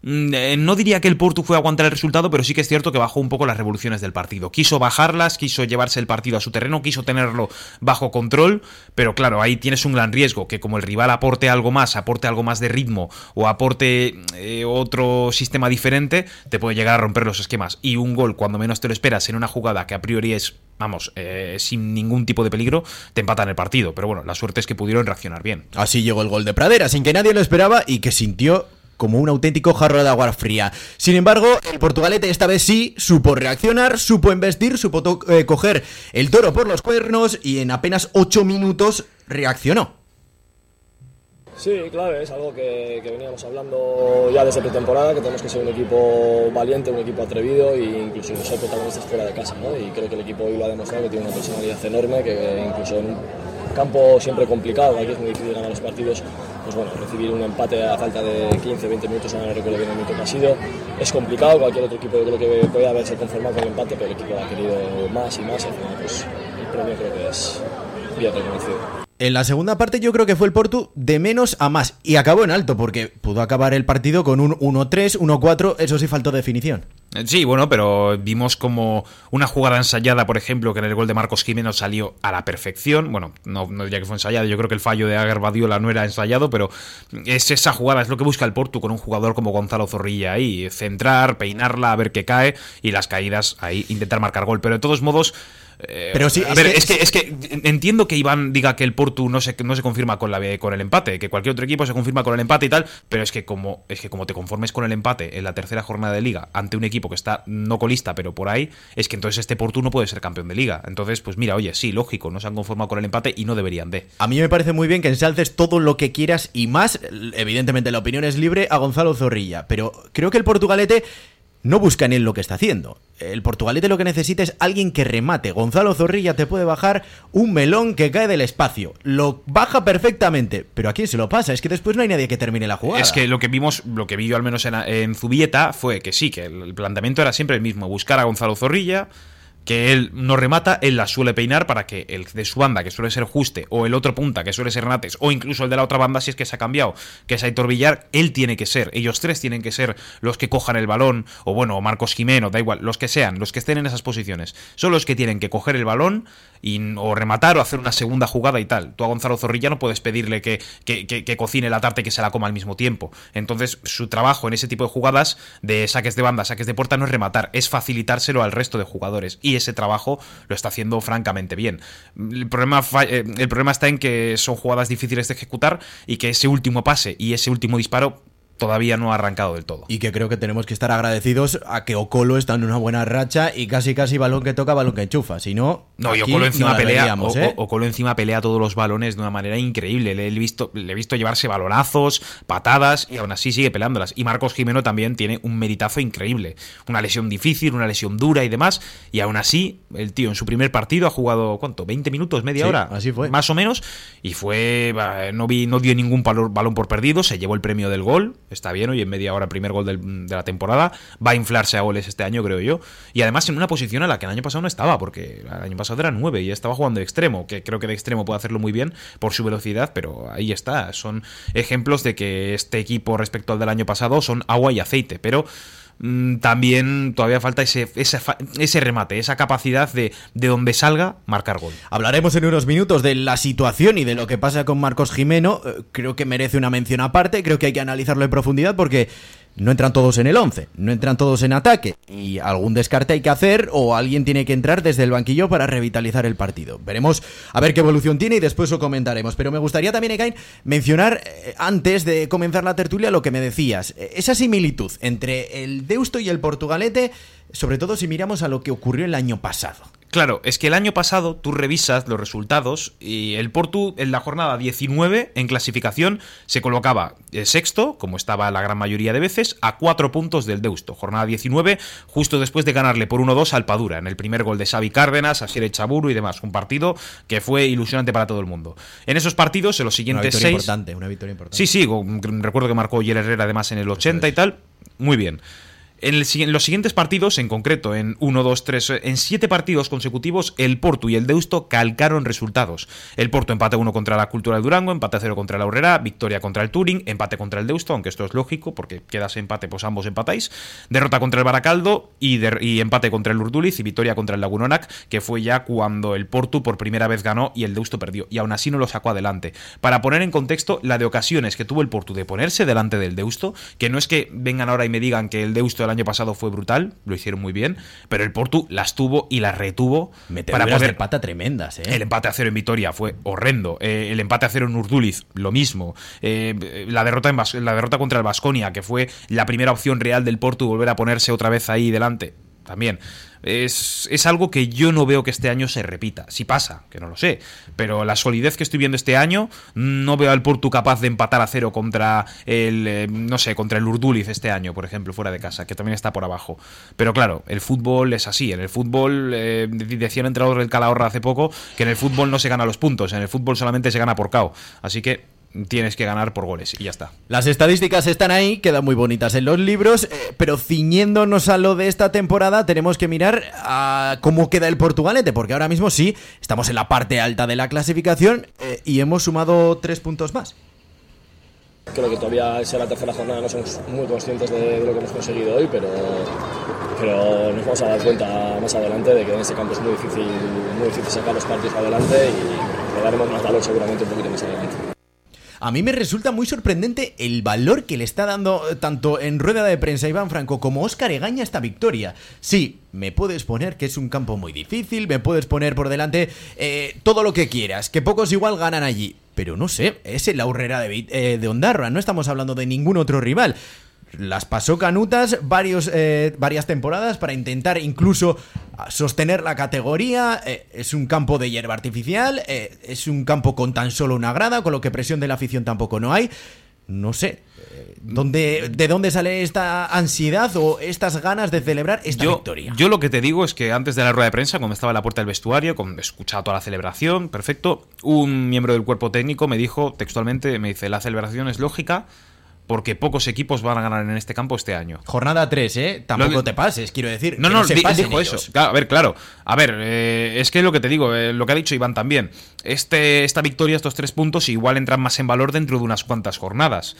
No diría que el Porto fue a aguantar el resultado, pero sí que es cierto que bajó un poco las revoluciones del partido. Quiso bajarlas, quiso llevarse el partido a su terreno, quiso tenerlo bajo control, pero claro, ahí tienes un gran riesgo, que como el rival aporte algo más, aporte algo más de ritmo o aporte eh, otro sistema diferente, te puede llegar a romper los esquemas. Y un gol, cuando menos te lo esperas, en una jugada que a priori es vamos, eh, sin ningún tipo de peligro, te empatan el partido. Pero bueno, la suerte es que pudieron reaccionar bien. Así llegó el gol de Pradera, sin que nadie lo esperaba y que sintió como un auténtico jarro de agua fría. Sin embargo, el Portugalete esta vez sí supo reaccionar, supo investir, supo eh, coger el toro por los cuernos y en apenas 8 minutos reaccionó. Sí, claro, es algo que, veníamos hablando ya desde pretemporada, que tenemos que ser un equipo valiente, un equipo atrevido e incluso ser protagonistas fuera de casa. ¿no? Y creo que el equipo hoy lo ha demostrado que tiene una personalidad enorme, que incluso en un campo siempre complicado, aquí es muy difícil ganar los partidos, pues bueno, recibir un empate a falta de 15, 20 minutos, no recuerdo bien el minuto que ha sido, es complicado, cualquier otro equipo yo creo que puede haberse conformado con el empate, pero el equipo ha querido más y más, y al final pues el premio creo que es bien reconocido. En la segunda parte yo creo que fue el Portu de menos a más y acabó en alto porque pudo acabar el partido con un 1-3, 1-4, eso sí faltó definición. Sí, bueno, pero vimos como una jugada ensayada, por ejemplo, que en el gol de Marcos Jiménez salió a la perfección. Bueno, no, no diría que fue ensayado, yo creo que el fallo de Agar Badiola no era ensayado, pero es esa jugada, es lo que busca el Portu con un jugador como Gonzalo Zorrilla ahí, centrar, peinarla, a ver qué cae y las caídas ahí, intentar marcar gol. Pero de todos modos, eh, Pero sí, a es ver, que- es, que, es que entiendo que Iván diga que el Portu no se, no se confirma con, la, con el empate, que cualquier otro equipo se confirma con el empate y tal, pero es que como es que como te conformes con el empate en la tercera jornada de liga ante un equipo que está no colista, pero por ahí, es que entonces este Portu no puede ser campeón de liga. Entonces, pues mira, oye, sí, lógico, no se han conformado con el empate y no deberían de. A mí me parece muy bien que ensalces todo lo que quieras y más, evidentemente la opinión es libre, a Gonzalo Zorrilla, pero creo que el Portugalete no busca en él lo que está haciendo. El portugalete lo que necesita es alguien que remate. Gonzalo Zorrilla te puede bajar un melón que cae del espacio. Lo baja perfectamente, pero ¿a quién se lo pasa? Es que después no hay nadie que termine la jugada. Es que lo que vimos, lo que vi yo al menos en, en Zubieta fue que sí, que el planteamiento era siempre el mismo, buscar a Gonzalo Zorrilla, que él no remata, él la suele peinar para que el de su banda, que suele ser Juste, o el otro punta, que suele ser Nates, o incluso el de la otra banda, si es que se ha cambiado, que es Aitor Villar, él tiene que ser, ellos tres tienen que ser los que cojan el balón, o bueno, o Marcos Jimeno, da igual, los que sean, los que estén en esas posiciones, son los que tienen que coger el balón y, o rematar o hacer una segunda jugada y tal. Tú a Gonzalo Zorrilla no puedes pedirle que, que, que, cocine la tarta y que se la coma al mismo tiempo. Entonces, su trabajo en ese tipo de jugadas, de saques de banda, saques de puerta, no es rematar, es facilitárselo al resto de jugadores. Y ese trabajo lo está haciendo francamente bien. El problema, eh, el problema está en que son jugadas difíciles de ejecutar y que ese último pase y ese último disparo todavía no ha arrancado del todo. Y que creo que tenemos que estar agradecidos a que Ocolo está en una buena racha y casi casi balón que toca, balón que enchufa. Si no, no, y Ocolo encima pelea, ¿eh? Ocolo encima pelea todos los balones de una manera increíble. Le he visto, le he visto llevarse balonazos, patadas y aún así sigue peleándolas. Y Marcos Jimeno también tiene un meritazo increíble. Una lesión difícil, una lesión dura y demás. Y aún así, el tío en su primer partido ha jugado, ¿cuánto? ¿20 minutos? ¿Media hora? Así fue. Más o menos. Y fue, no, vi, no dio ningún balón por perdido, se llevó el premio del gol está bien, hoy en media hora primer gol de la temporada, va a inflarse a goles este año, creo yo, y además en una posición a la que el año pasado no estaba, porque el año pasado era 9 y estaba jugando de extremo, que creo que de extremo puede hacerlo muy bien por su velocidad, pero ahí está, son ejemplos de que este equipo respecto al del año pasado son agua y aceite, pero también todavía falta ese, ese, remate, esa capacidad de, de donde salga marcar gol. Hablaremos en unos minutos de la situación y de lo que pasa con Marcos Jimeno. Eh, creo que merece una mención aparte, creo que hay que analizarlo en profundidad porque no entran todos en el 11, no entran todos en ataque y algún descarte hay que hacer o alguien tiene que entrar desde el banquillo para revitalizar el partido. Veremos a ver qué evolución tiene y después lo comentaremos. Pero me gustaría también, Ekain, mencionar eh, antes de comenzar la tertulia lo que me decías, eh, esa similitud entre el Deusto y el Portugalete, sobre todo si miramos a lo que ocurrió el año pasado. Claro, es que el año pasado tú revisas los resultados y el Portu en la jornada 19 en clasificación se colocaba eh, sexto, como estaba la gran mayoría de veces, a cuatro puntos del Deusto. Jornada 19, justo después de ganarle por 1-2 al Padura, en el primer gol de Xavi Cárdenas, Asier Chaburu y demás. Un partido que fue ilusionante para todo el mundo. En esos partidos, en los siguientes una seis... Importante, una victoria importante. Sí, sí, recuerdo que marcó Yer Herrera además en el 80 y tal. Muy bien. En, los siguientes partidos, en concreto en 1, 2, 3, en 7 partidos consecutivos, el Porto y el Deusto calcaron resultados. El Porto empate 1 contra la Cultura del Durango, empate 0 contra la Aurrera, victoria contra el Turing, empate contra el Deusto, aunque esto es lógico porque quedas empate, pues ambos empatáis. Derrota contra el Baracaldo y, y empate contra el Urduliz y victoria contra el Lagunonac, que fue ya cuando el Porto por primera vez ganó y el Deusto perdió. Y aún así no lo sacó adelante. Para poner en contexto la de ocasiones que tuvo el Porto de ponerse delante del Deusto, que no es que vengan ahora y me digan que el Deusto el año pasado fue brutal, lo hicieron muy bien, pero el Portu las tuvo y las retuvo para poder empate tremendas, ¿eh? El empate a cero en Vitoria fue horrendo, eh, el empate a cero en Urduliz, lo mismo, eh, la derrota en la derrota contra el Vasconia, que fue la primera opción real del Portu volver a ponerse otra vez ahí delante, también es, es, algo que yo no veo que este año se repita. Si pasa, que no lo sé. Pero la solidez que estoy viendo este año, no veo al Portu capaz de empatar a cero contra el, eh, no sé, contra el Urduliz este año, por ejemplo, fuera de casa, que también está por abajo. Pero claro, el fútbol es así. En el fútbol, eh, decía el del Calahorra hace poco, que en el fútbol no se gana los puntos, en el fútbol solamente se gana por KO. Así que tienes que ganar por goles y ya está. Las estadísticas están ahí, quedan muy bonitas en los libros, eh, pero ciñéndonos a lo de esta temporada tenemos que mirar a cómo queda el Portugalete, porque ahora mismo sí, estamos en la parte alta de la clasificación eh, y hemos sumado tres puntos más. Creo que todavía es la tercera jornada, no somos muy conscientes de, lo que hemos conseguido hoy, pero, pero nos vamos a dar cuenta más adelante de que en este campo es muy difícil, muy difícil sacar los partidos adelante y le daremos más valor seguramente un poquito más adelante. A mí me resulta muy sorprendente el valor que le está dando eh, tanto en rueda de prensa Iván Franco como Óscar Egaña esta victoria. Sí, me puedes poner que es un campo muy difícil, me puedes poner por delante eh, todo lo que quieras, que pocos igual ganan allí. Pero no sé, es el aurrera de, eh, de Ondarra, no estamos hablando de ningún otro rival las pasó canutas varios, eh, varias temporadas para intentar incluso sostener la categoría. Eh, es un campo de hierba artificial, eh, es un campo con tan solo una grada, con lo que presión de la afición tampoco no hay. no sé, eh, ¿dónde, ¿de dónde sale esta ansiedad o estas ganas de celebrar esta yo, victoria? Yo lo que te digo es que antes de la rueda de prensa, cuando estaba en la puerta del vestuario, cuando escuchaba toda la celebración, perfecto, un miembro del cuerpo técnico me dijo textualmente, me dice, la celebración es lógica, porque pocos equipos van a ganar en este campo este año. Jornada 3, ¿eh? Tampoco te pases, quiero decir. No, que no, se di- pasen dijo ellos. eso. Claro, a ver, claro. A ver, eh, es que lo que te digo, eh, lo que ha dicho Iván también. Este, esta victoria, estos tres puntos, igual entran más en valor dentro de unas cuantas jornadas.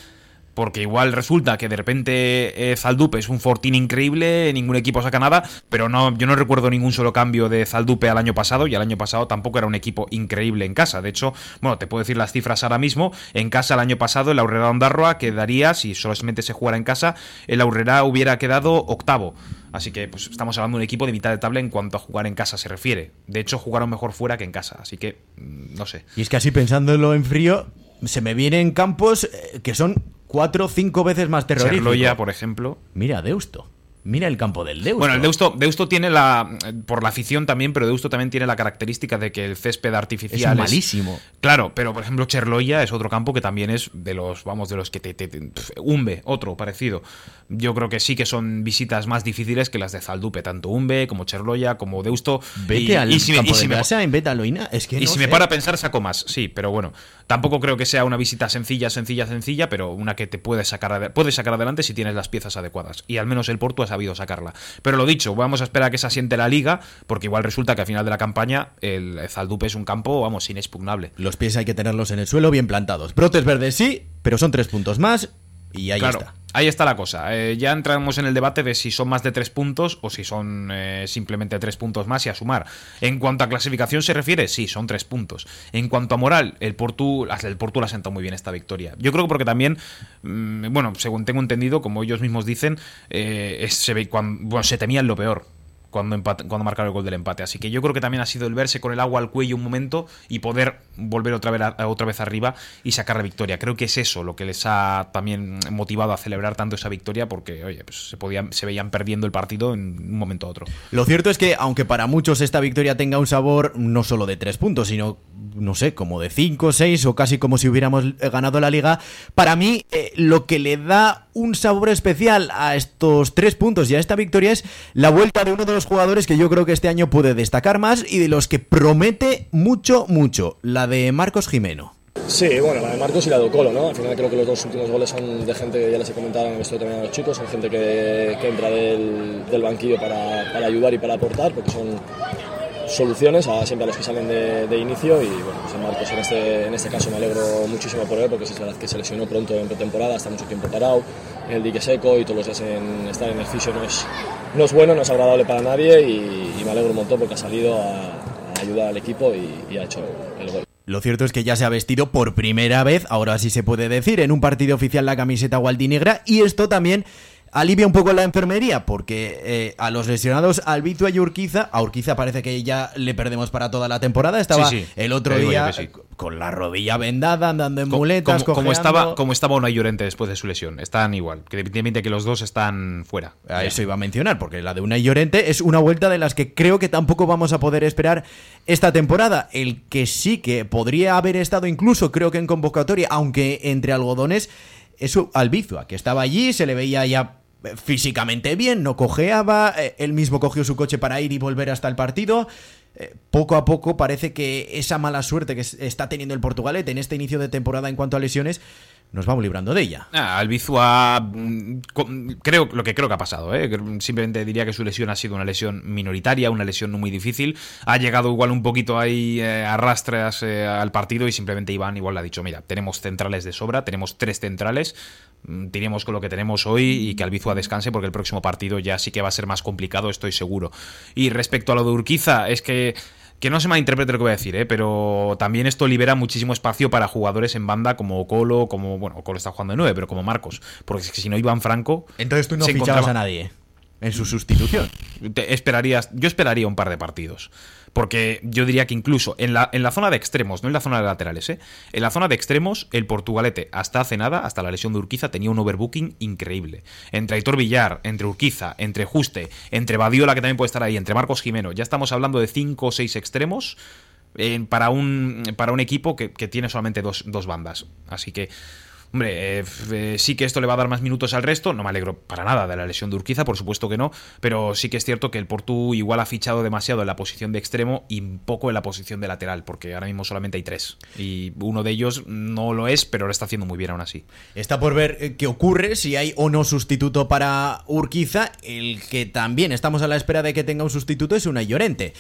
Porque igual resulta que de repente eh, Zaldupe es un fortín increíble, ningún equipo saca nada, pero no, yo no recuerdo ningún solo cambio de Zaldupe al año pasado, y el año pasado tampoco era un equipo increíble en casa. De hecho, bueno, te puedo decir las cifras ahora mismo. En casa el año pasado el Aurrera Ondarroa quedaría, si solamente se jugara en casa, el Aurrera hubiera quedado octavo. Así que pues estamos hablando de un equipo de mitad de tabla en cuanto a jugar en casa se refiere. De hecho, jugaron mejor fuera que en casa, así que mm, no sé. Y es que así pensándolo en frío, se me vienen campos eh, que son cuatro o cinco veces más terroríficos. Cherloya, por ejemplo. Mira, Deusto. Mira el campo del Deusto. Bueno, el Deusto, Deusto tiene la. Por la afición también, pero Deusto también tiene la característica de que el césped es artificial. malísimo. Claro, pero por ejemplo, Cherloya es otro campo que también es de los, vamos, de los que te. te- Umbe, otro parecido. Yo creo que sí que son visitas más difíciles que las de Zaldupe, tanto Umbe como Cherloya, como Deusto. Vete y, al y si me- y si de me-. Es que y no si me para a pensar, saco más, sí, pero bueno. Tampoco creo que sea una visita sencilla, sencilla, sencilla, pero una que te puedes sacar, puedes sacar adelante si tienes las piezas adecuadas. Y al menos el Porto ha sabido sacarla. Pero lo dicho, vamos a esperar a que se asiente la liga, porque igual resulta que al final de la campaña el Zaldupe es un campo, vamos, inexpugnable. Los pies hay que tenerlos en el suelo bien plantados. Brotes verdes sí, pero son tres puntos más y ahí claro, está. ahí está la cosa. Eh, ya entramos en el debate de si son más de tres puntos o si son eh, simplemente tres puntos más y a sumar. En cuanto a clasificación se refiere, sí, son tres puntos. En cuanto a moral, el Portu, el Portu le ha sentado muy bien esta victoria. Yo creo que porque también, mm, bueno, según tengo entendido, como ellos mismos dicen, eh, se, ve, bueno, se temían lo peor. Cuando, empat- cuando marcaron el gol del empate. Así que yo creo que también ha sido el verse con el agua al cuello un momento y poder volver otra vez, otra vez arriba y sacar la victoria. Creo que es eso lo que les ha también motivado a celebrar tanto esa victoria porque, oye, pues se, podían, se veían perdiendo el partido en un momento a otro. Lo cierto es que, aunque para muchos esta victoria tenga un sabor no solo de tres puntos, sino, no sé, como de cinco, seis o casi como si hubiéramos ganado la liga, para mí eh, lo que le da un sabor especial a estos tres puntos y a esta victoria es la vuelta de uno de los jugadores que yo creo que este año puede destacar más y de los que promete mucho, mucho, la de Marcos Jimeno. Sí, bueno, la de Marcos y la de Ocolo, ¿no? Al final creo que los dos últimos goles son de gente que ya les he comentado en vestuario también a los chicos, son gente que, entra del, banquillo para ayudar y para aportar, porque son soluciones a, siempre a los que salen de, de inicio y bueno, pues Marcos en este, en este caso me alegro muchísimo por él porque es verdad que se lesionó pronto en pretemporada, está mucho tiempo parado, el dique seco y todos los días en, estar en el fisio no es, no es bueno, no es agradable para nadie y, y me alegro un montón porque ha salido a, a ayudar al equipo y, y ha hecho el gol. Lo cierto es que ya se ha vestido por primera vez, ahora sí se puede decir, en un partido oficial la camiseta gualdinegra y esto también alivia un poco la enfermería porque eh, a los lesionados Albitua y Urquiza, a Urquiza parece que ya le perdemos para toda la temporada, estaba Sí, sí, el otro día sí. con la rodilla vendada, andando en Co- muletas, como, como estaba como estaba Unai Llorente después de su lesión. Están igual. Que definitivamente que los dos están fuera. A eso iba a mencionar, porque la de Unai Llorente es una vuelta de las que creo que tampoco vamos a poder esperar esta temporada. El que sí que podría haber estado incluso, creo que en convocatoria, aunque entre algodones, es Albizua, que estaba allí, se le veía ya físicamente bien, no cojeaba, eh, él mismo cogió su coche para ir y volver hasta el partido. Eh, Poco a poco parece que esa mala suerte que está teniendo el Portugalete en este inicio de temporada en cuanto a lesiones, nos vamos librando de ella. Ah, Albizua, mm, co- creo lo que creo que ha pasado. ¿eh? Simplemente diría que su lesión ha sido una lesión minoritaria, una lesión muy difícil. Ha llegado igual un poquito ahí eh, a rastras eh, al partido y simplemente Iván igual le ha dicho, mira, tenemos centrales de sobra, tenemos tres centrales, mm, tiremos con lo que tenemos hoy y que Albizua descanse porque el próximo partido ya sí que va a ser más complicado, estoy seguro. Y respecto a lo de Urquiza, es que... Que no se malinterprete lo que voy a decir, ¿eh? pero también esto libera muchísimo espacio para jugadores en banda como Ocolo, como, bueno, Ocolo está jugando de 9, pero como Marcos. Porque es que si no Iván Franco... Entonces tú no fichabas encontraba- a nadie en su sustitución. te esperarías, yo esperaría un par de partidos. Porque yo diría que incluso en la, en la zona de extremos, no en la zona de laterales, ¿eh? en la zona de extremos, el Portugalete hasta hace nada, hasta la lesión de Urquiza, tenía un overbooking increíble. Entre Aitor Villar, entre Urquiza, entre Juste, entre Badiola, que también puede estar ahí, entre Marcos Jimeno, ya estamos hablando de 5 o 6 extremos eh, para, un, para un equipo que, que tiene solamente dos, dos bandas. Así que Hombre, eh, eh, sí que esto le va a dar más minutos al resto. No me alegro para nada de la lesión de Urquiza, por supuesto que no. Pero sí que es cierto que el Portu igual ha fichado demasiado en la posición de extremo y poco en la posición de lateral, porque ahora mismo solamente hay tres. Y uno de ellos no lo es, pero lo está haciendo muy bien aún así. Está por ver eh, qué ocurre, si hay o no sustituto para Urquiza. El que también estamos a la espera de que tenga un sustituto es una Llorente.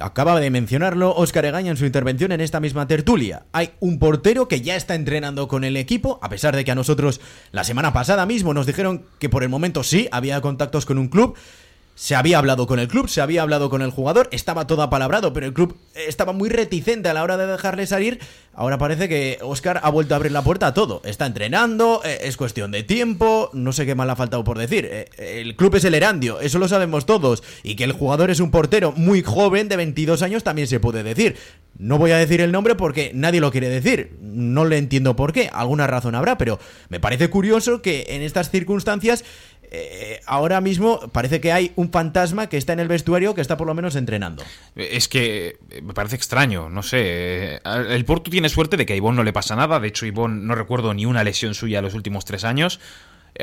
Acaba de mencionarlo Óscar Egaña en su intervención en esta misma tertulia. Hay un portero que ya está entrenando con el equipo, a pesar de que a nosotros la semana pasada mismo nos dijeron que por el momento sí había contactos con un club. Se había hablado con el club, se había hablado con el jugador, estaba todo apalabrado, pero el club estaba muy reticente a la hora de dejarle salir. Ahora parece que Oscar ha vuelto a abrir la puerta a todo. Está entrenando, eh, es cuestión de tiempo, no sé qué más le ha faltado por decir. Eh, el club es el Erandio, eso lo sabemos todos. Y que el jugador es un portero muy joven, de 22 años, también se puede decir. No voy a decir el nombre porque nadie lo quiere decir. No le entiendo por qué, alguna razón habrá, pero me parece curioso que en estas circunstancias eh, ahora mismo parece que hay un fantasma que está en el vestuario que está por lo menos entrenando. Es que me parece extraño, no sé. El Porto tiene suerte de que a Ivón no le pasa nada. De hecho, Ivón no recuerdo ni una lesión suya los últimos tres años.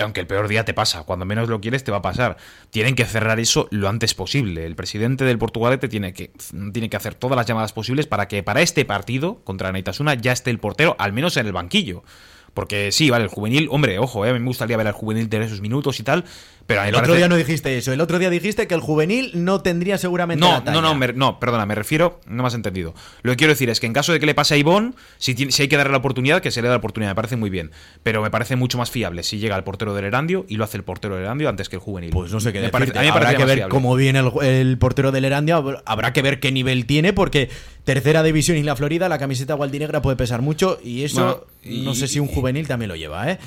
Aunque el peor día te pasa, cuando menos lo quieres te va a pasar. Tienen que cerrar eso lo antes posible. El presidente del Portugalete tiene que, tiene que hacer todas las llamadas posibles para que para este partido contra Naitasuna ya esté el portero, al menos en el banquillo. Porque sí, vale, el juvenil, hombre, ojo, eh, me gustaría ver al juvenil tener esos minutos y tal, pero el otro día no dijiste eso. El otro día dijiste que el juvenil no tendría seguramente. No, no, no, no, perdona, me refiero, no me has entendido. Lo que quiero decir es que en caso de que le pase a Ivón, si, si hay que darle la oportunidad, que se le da la oportunidad, me parece muy bien. Pero me parece mucho más fiable si llega el portero del Erandio y lo hace el portero del Erandio antes que el juvenil. Pues no sé qué me Parece, a mí me Habrá que ver cómo viene el, portero del Erandio, habrá que ver qué nivel tiene, porque tercera división y la Florida, la camiseta gualdinegra puede pesar mucho y eso no sé si un juvenil también lo lleva, ¿eh?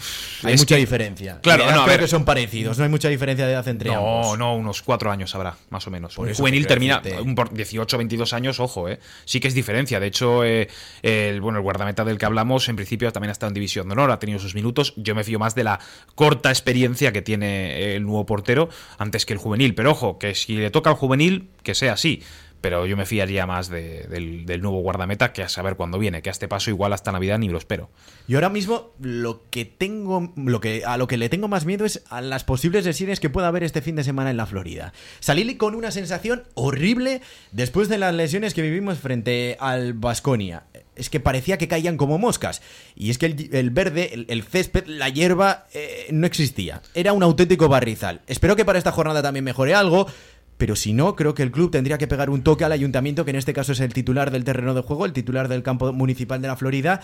Hay mucha diferencia. Claro, no, creo que son parecidos, no hay mucha diferencia de edad entre no, no, unos cuatro años habrá, más o menos. el juvenil termina un 18, 22 años, ojo, eh. Sí que es diferencia. De hecho, eh, el, bueno, el guardameta del que hablamos, en principio también ha estado en División de Honor, ha tenido sus minutos. Yo me fío más de la corta experiencia que tiene el nuevo portero antes que el juvenil. Pero ojo, que si le toca al juvenil, que sea así pero yo me fiaría más del, nuevo guardameta que a saber cuándo viene, que a este paso igual hasta Navidad ni lo espero. Y ahora mismo lo que tengo, lo que, a lo que le tengo más miedo es a las posibles lesiones que pueda haber este fin de semana en la Florida. Salí con una sensación horrible después de las lesiones que vivimos frente al Vasconia. Es que parecía que caían como moscas. Y es que el, verde, el, césped, la hierba, eh, no existía. Era un auténtico barrizal. Espero que para esta jornada también mejore algo pero si no, creo que el club tendría que pegar un toque al ayuntamiento, que en este caso es el titular del terreno de juego, el titular del campo municipal de la Florida,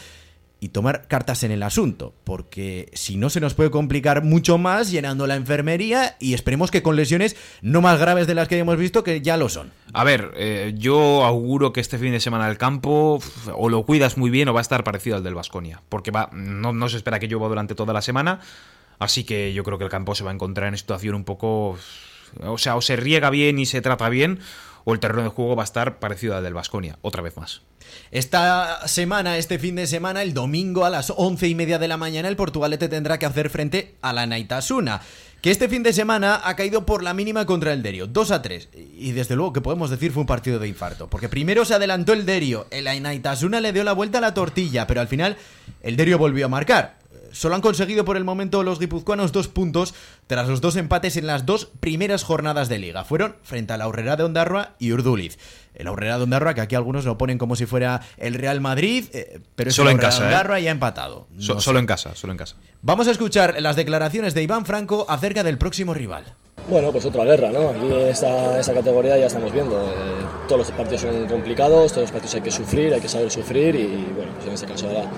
y tomar cartas en el asunto, porque si no se nos puede complicar mucho más llenando la enfermería y esperemos que con lesiones no más graves de las que hemos visto, que ya lo son. A ver, eh, yo auguro que este fin de semana el campo o lo cuidas muy bien o va a estar parecido al del Vasconia, porque va, no, no se espera que llueva durante toda la semana, así que yo creo que el campo se va a encontrar en situación un poco o sea, o se riega bien y se trata bien, o el terreno de juego va a estar parecido al del Vasconia, otra vez más. Esta semana, este fin de semana, el domingo a las once y media de la mañana, el Portugalete tendrá que hacer frente a la Naitasuna. Que este fin de semana ha caído por la mínima contra el Derio, 2 a 3. Y desde luego que podemos decir fue un partido de infarto. Porque primero se adelantó el Derio, el Naitasuna le dio la vuelta a la tortilla, pero al final el Derio volvió a marcar. Solo han conseguido por el momento los guipuzcoanos dos puntos tras los dos empates en las dos primeras jornadas de liga. Fueron frente a la Horrera de Ondarroa y Urduliz. El Horrera de Ondarroa, que aquí algunos lo ponen como si fuera el Real Madrid, eh, pero es solo en casa, de ¿eh? Ondarroa y ha empatado. solo en casa, solo en casa. Vamos a escuchar las declaraciones de Iván Franco acerca del próximo rival. Bueno, pues otra guerra, ¿no? Aquí esta, esta categoría ya estamos viendo. Eh, todos los partidos son complicados, todos los partidos hay que sufrir, hay que saber sufrir y bueno, pues en este caso ahora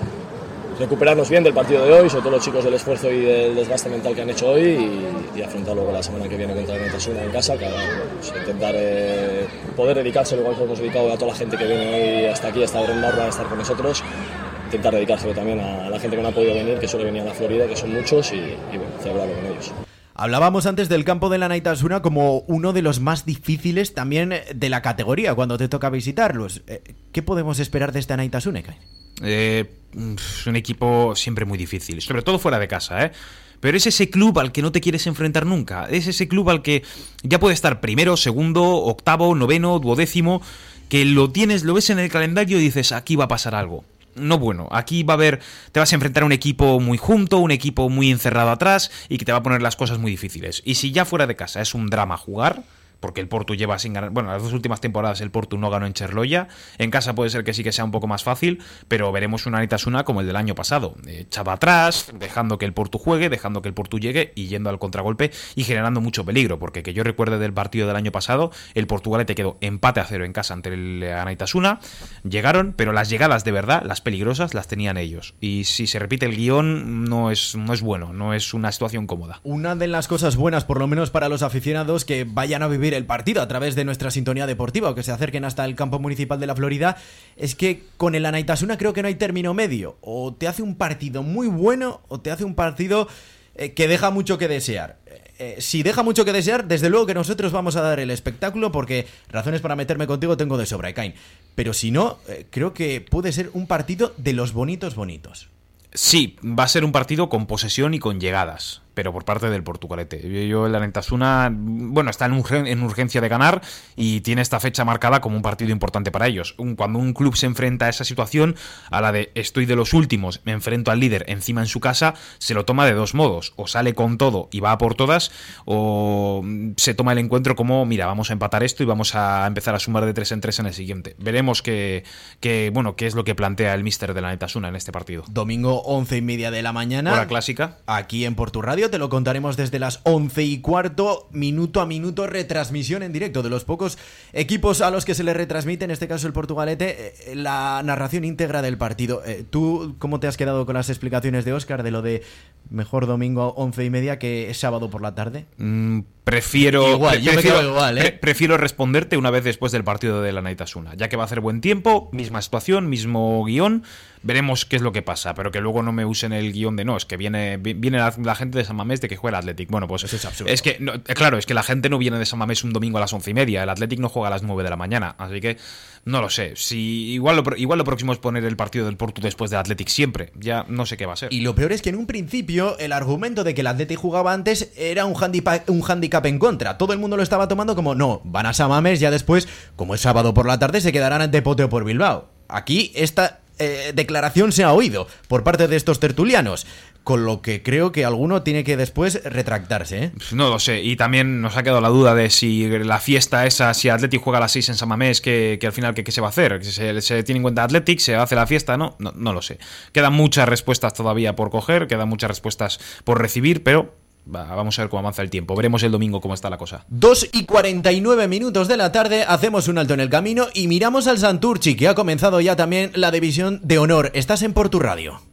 recuperarnos bien del partido de hoy, sobre todo los chicos del esfuerzo y del desgaste mental que han hecho hoy y, afrontar luego la semana que viene contra el Metasuna en casa, que pues, intentar eh, poder dedicarse igual que hemos dedicado a toda la gente que viene hoy hasta aquí, hasta Brendarra, a estar con nosotros, intentar dedicárselo también a la gente que no ha podido venir, que suele venir a la Florida, que son muchos y, bueno, celebrarlo con ellos. Hablábamos antes del campo de la Naitasuna como uno de los más difíciles también de la categoría cuando te toca visitarlos. Eh, ¿Qué podemos esperar de esta Naitasuna, eh, es un equipo siempre muy difícil, sobre todo fuera de casa, ¿eh? Pero es ese club al que no te quieres enfrentar nunca. Es ese club al que ya puede estar primero, segundo, octavo, noveno, duodécimo, que lo tienes, lo ves en el calendario y dices, aquí va a pasar algo. no bueno. Aquí va a haber, te vas a enfrentar a un equipo muy junto, un equipo muy encerrado atrás y que te va a poner las cosas muy difíciles. Y si ya fuera de casa es un drama jugar, porque el Porto lleva sin ganar. Bueno, las dos últimas temporadas el Porto no ganó en Cherloya. En casa puede ser que sí que sea un poco más fácil, pero veremos una Anitasuna como el del año pasado. Echaba atrás, dejando que el Porto juegue, dejando que el Porto llegue y yendo al contragolpe y generando mucho peligro, porque que yo recuerde del partido del año pasado, el Portugalete quedó empate a cero en casa ante el Anaitasuna. Llegaron, pero las llegadas de verdad, las peligrosas, las tenían ellos. Y si se repite el guion, no es, no es bueno, no es una situación cómoda. Una de las cosas buenas, por lo menos para los aficionados que vayan a vivir el partido a través de nuestra sintonía deportiva o que se acerquen hasta el campo municipal de la Florida, es que con el Anaitasuna creo que no hay término medio. O te hace un partido muy bueno o te hace un partido eh, que deja mucho que desear. Eh, si deja mucho que desear, desde luego que nosotros vamos a dar el espectáculo porque razones para meterme contigo tengo de sobra, Kain. Pero si no, eh, creo que puede ser un partido de los bonitos bonitos. Sí, va a ser un partido con posesión y con llegadas pero por parte del Portugalete. Yo, el Arentasuna, bueno, está en, urgencia de ganar y tiene esta fecha marcada como un partido importante para ellos. Cuando un club se enfrenta a esa situación, a la de estoy de los últimos, me enfrento al líder encima en su casa, se lo toma de dos modos. O sale con todo y va a por todas, o se toma el encuentro como, mira, vamos a empatar esto y vamos a empezar a sumar de tres en tres en el siguiente. Veremos qué, bueno, qué es lo que plantea el míster de la Netasuna en este partido. Domingo once y media de la mañana. Hora clásica. Aquí en Portu Radio te lo contaremos desde las 11 y cuarto, minuto a minuto, retransmisión en directo de los pocos equipos a los que se le retransmite, en este caso el Portugalete, eh, la narración íntegra del partido. Eh, ¿Tú cómo te has quedado con las explicaciones de Oscar de lo de mejor domingo a 11 y media que sábado por la tarde? Mm, prefiero, ¿eh? prefiero, responderte una vez después del partido de la Naitasuna, ya que va a hacer buen tiempo, misma situación, mismo guion veremos qué es lo que pasa, pero que luego no me usen el guion de no, es que viene, viene la, gente de San Mamés de que juega el Athletic. Bueno, pues es, absurdo. es que, eh, claro, es que la gente no viene de San Mamés un domingo a las once y media, el Athletic no juega a las nueve de la mañana, así que no lo sé. Si igual lo, igual lo próximo es poner el partido del Porto después del Athletic siempre, ya no sé qué va a ser. Y lo peor es que en un principio el argumento de que el Athletic jugaba antes era un handicap, un handicap en contra. Todo el mundo lo estaba tomando como no, van a San Mamés, ya después, como es sábado por la tarde, se quedarán ante Poteo por Bilbao. Aquí esta eh, declaración se ha oído por parte de estos tertulianos. Con lo que creo que alguno tiene que después retractarse. ¿eh? No lo sé. Y también nos ha quedado la duda de si la fiesta esa, si Athletic juega a las 6 en San Mamés, que, al final ¿qué, se va a hacer. ¿Se, ¿Se, tiene en cuenta Athletic? ¿Se hace la fiesta? No, no, no lo sé. Quedan muchas respuestas todavía por coger, quedan muchas respuestas por recibir, pero vamos a ver cómo avanza el tiempo. Veremos el domingo cómo está la cosa. 2 y 49 minutos de la tarde, hacemos un alto en el camino y miramos al Santurchi, que ha comenzado ya también la división de honor. Estás en Portu Radio.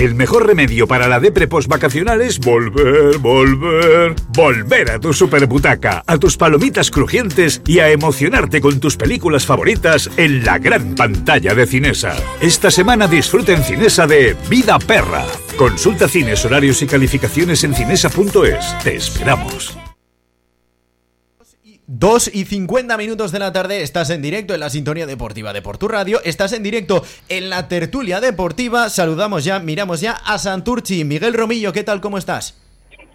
El mejor remedio para la depre vacacional es volver, volver, volver a tu superbutaca, a tus palomitas crujientes y a emocionarte con tus películas favoritas en la gran pantalla de Cinesa. Esta semana disfruta en Cinesa de Vida Perra. Consulta cines, horarios y calificaciones en cinesa.es. Te esperamos. 2 y 50 minutos de la tarde, estás en directo en la sintonía deportiva de Portu Radio, estás en directo en la tertulia deportiva, saludamos ya, miramos ya a Santurchi, Miguel Romillo, ¿qué tal, cómo estás?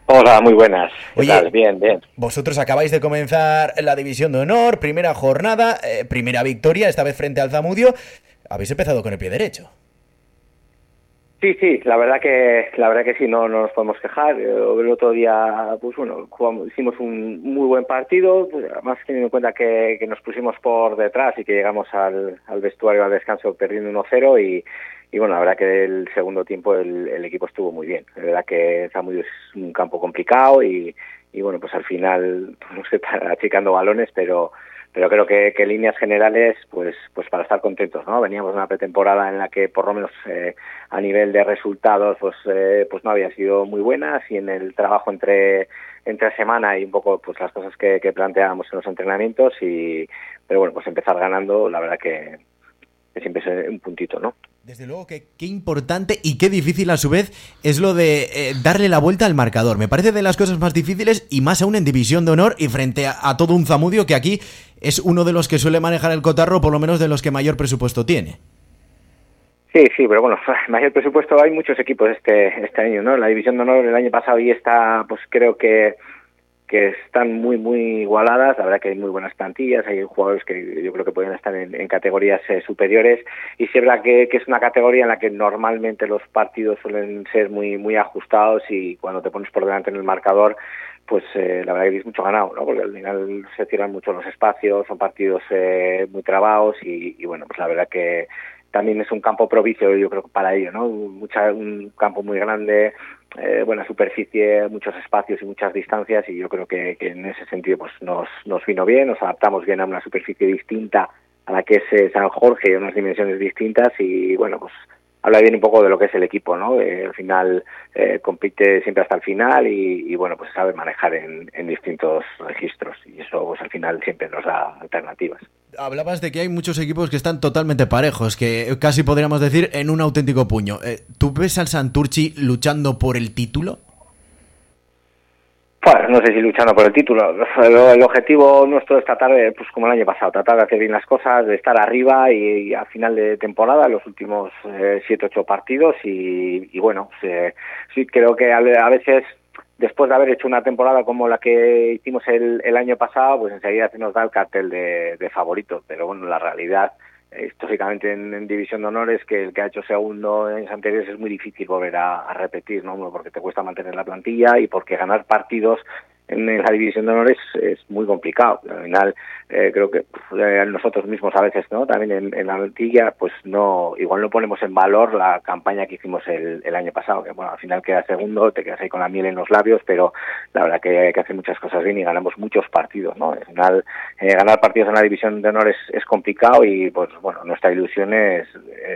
Hola, muy buenas. Bien, bien. Vosotros acabáis de comenzar la división de honor, primera jornada, eh, primera victoria, esta vez frente al Zamudio. Habéis empezado con el pie derecho. Sí, sí, la verdad que la verdad que sí, no, nos podemos quejar. Eh, el otro día, pues bueno, hicimos un muy buen partido, pues, además teniendo en cuenta que, nos pusimos por detrás y que llegamos al, vestuario al descanso perdiendo 1-0 y, y bueno, la verdad que el segundo tiempo el, equipo estuvo muy bien. La verdad que muy es un campo complicado y, y bueno, pues al final no sé, achicando balones, pero pero creo que, que líneas generales, pues, pues para estar contentos, ¿no? Veníamos de una pretemporada en la que por lo menos eh, a nivel de resultados, pues, eh, pues no había sido muy buenas y en el trabajo entre entre semana y un poco pues las cosas que, que planteábamos en los entrenamientos y pero bueno pues empezar ganando la verdad que, siempre es un puntito, ¿no? Desde luego que qué importante y qué difícil a su vez es lo de eh, darle la vuelta al marcador. Me parece de las cosas más difíciles y más aún en división de honor y frente a, todo un zamudio que aquí es uno de los que suele manejar el cotarro, por lo menos de los que mayor presupuesto tiene. Sí, sí, pero bueno, mayor presupuesto hay muchos equipos este este año, ¿no? La división de honor el año pasado y está, pues creo que que están muy muy igualadas, la verdad que hay muy buenas plantillas, hay jugadores que yo creo que pueden estar en, categorías eh, superiores y sí es verdad que, es una categoría en la que normalmente los partidos suelen ser muy muy ajustados y cuando te pones por delante en el marcador pues eh, la verdad que es mucho ganado, ¿no? porque al final se cierran mucho los espacios, son partidos eh, muy trabados y, y bueno, pues la verdad que también es un campo propicio, yo creo, para ello, ¿no? Mucha, un campo muy grande, eh, buena superficie, muchos espacios y muchas distancias, y yo creo que, en ese sentido pues nos, nos vino bien, nos adaptamos bien a una superficie distinta a la que es eh, San Jorge, unas dimensiones distintas, y bueno, pues habla bien un poco de lo que es el equipo, ¿no? Eh, al final eh, compite siempre hasta el final y, bueno, pues sabe manejar en, distintos registros y eso pues al final siempre nos da alternativas. Hablabas de que hay muchos equipos que están totalmente parejos, que casi podríamos decir en un auténtico puño. Eh, ¿Tú ves al Santurchi luchando por el título? No sé si luchando por el título. El, objetivo nuestro esta tarde, pues como el año pasado, tratar de hacer bien las cosas, de estar arriba y, a final de temporada, los últimos eh, siete, ocho partidos y, bueno, sí creo que a, veces después de haber hecho una temporada como la que hicimos el, el año pasado, pues enseguida se nos da el cartel de, de favorito, pero bueno, la realidad históricamente en, División de Honor es que el que ha hecho segundo en anteriores es muy difícil volver a, a repetir, ¿no? Porque te cuesta mantener la plantilla y porque ganar partidos en, la división de honores es muy complicado. Al final, eh, creo que eh, nosotros mismos a veces, ¿no? También en, la plantilla, pues no, igual no ponemos en valor la campaña que hicimos el, el, año pasado, que bueno, al final queda segundo, te quedas ahí con la miel en los labios, pero la verdad que hay que hacer muchas cosas bien y ganamos muchos partidos, ¿no? Al final, eh, ganar partidos en la división de honores es, complicado y, pues bueno, nuestra ilusión es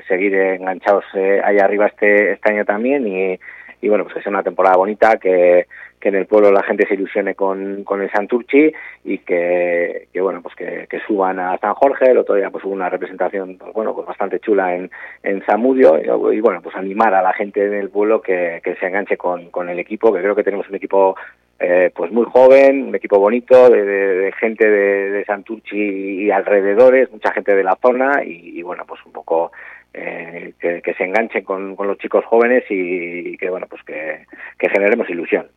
seguir enganchados ahí arriba este, este año también y, y bueno, pues que sea una temporada bonita, que que en el pueblo la gente se ilusione con, con el Santurchi y que, que bueno pues que, suban a San Jorge. El otro día pues hubo una representación pues, bueno pues bastante chula en, en Zamudio. Y, bueno pues animar a la gente en el pueblo que, que se enganche con, con el equipo que creo que tenemos un equipo eh, pues muy joven un equipo bonito de, de, gente de, de, Santurchi y alrededores mucha gente de la zona y bueno pues un poco eh, que, que, se enganchen con, con, los chicos jóvenes y, y que bueno pues que, que generemos ilusión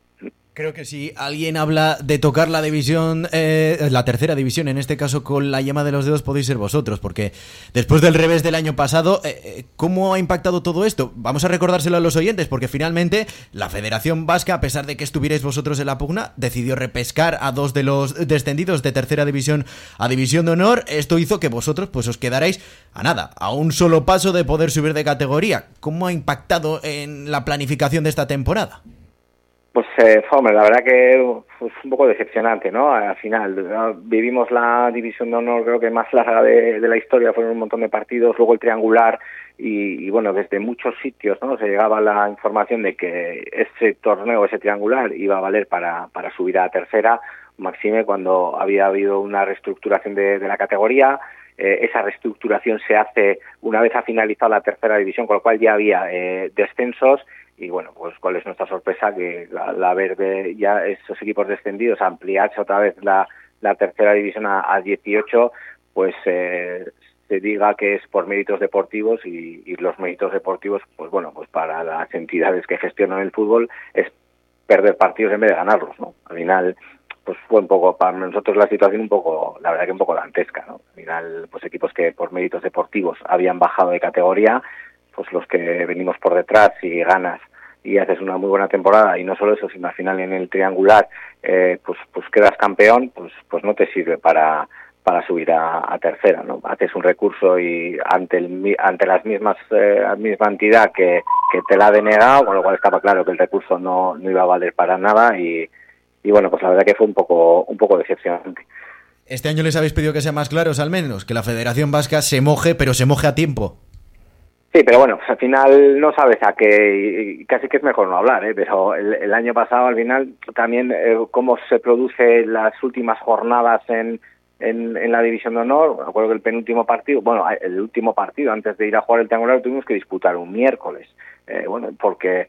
Creo que si alguien habla de tocar la división, eh, la tercera división, en este caso con la yema de los dedos, podéis ser vosotros, porque después del revés del año pasado, eh, eh, ¿cómo ha impactado todo esto? Vamos a recordárselo a los oyentes, porque finalmente la Federación Vasca, a pesar de que estuvierais vosotros en la pugna, decidió repescar a dos de los descendidos de tercera división a división de honor. Esto hizo que vosotros pues os quedarais a nada, a un solo paso de poder subir de categoría. ¿Cómo ha impactado en la planificación de esta temporada? Pues, eh, la verdad que es un poco decepcionante, ¿no? Al final, vivimos la división de honor, creo que más larga de, la historia, fueron un montón de partidos, luego el triangular, y, bueno, desde muchos sitios, ¿no? Se llegaba la información de que ese torneo, ese triangular, iba a valer para, para subir a tercera, Maxime, cuando había habido una reestructuración de, la categoría, eh, esa reestructuración se hace una vez ha finalizado la tercera división, con lo cual ya había eh, descensos y bueno, pues cuál es nuestra sorpresa que la, ver ya esos equipos descendidos ampliarse otra vez la, la tercera división a, 18, pues eh, se diga que es por méritos deportivos y, y, los méritos deportivos, pues bueno, pues para las entidades que gestionan el fútbol es perder partidos en vez de ganarlos, ¿no? Al final, pues fue un poco para nosotros la situación un poco, la verdad que un poco dantesca, ¿no? Al final, pues equipos que por méritos deportivos habían bajado de categoría, pues los que venimos por detrás y ganas y haces una muy buena temporada y no solo eso sino al final en el triangular eh, pues pues quedas campeón pues pues no te sirve para para subir a, tercera no haces un recurso y ante el, ante las mismas eh, misma entidad que, que te la ha denegado con lo cual estaba claro que el recurso no, no iba a valer para nada y, y bueno pues la verdad que fue un poco un poco decepcionante. Este año les habéis pedido que sean más claros al menos que la Federación Vasca se moje pero se moje a tiempo Sí, pero bueno, pues al final no sabes a qué, casi que es mejor no hablar, ¿eh? pero el, año pasado al final también eh, cómo se produce las últimas jornadas en, en, la división de honor. Me acuerdo que el penúltimo partido, bueno, el último partido antes de ir a jugar el triangular tuvimos que disputar un miércoles. Eh, bueno, porque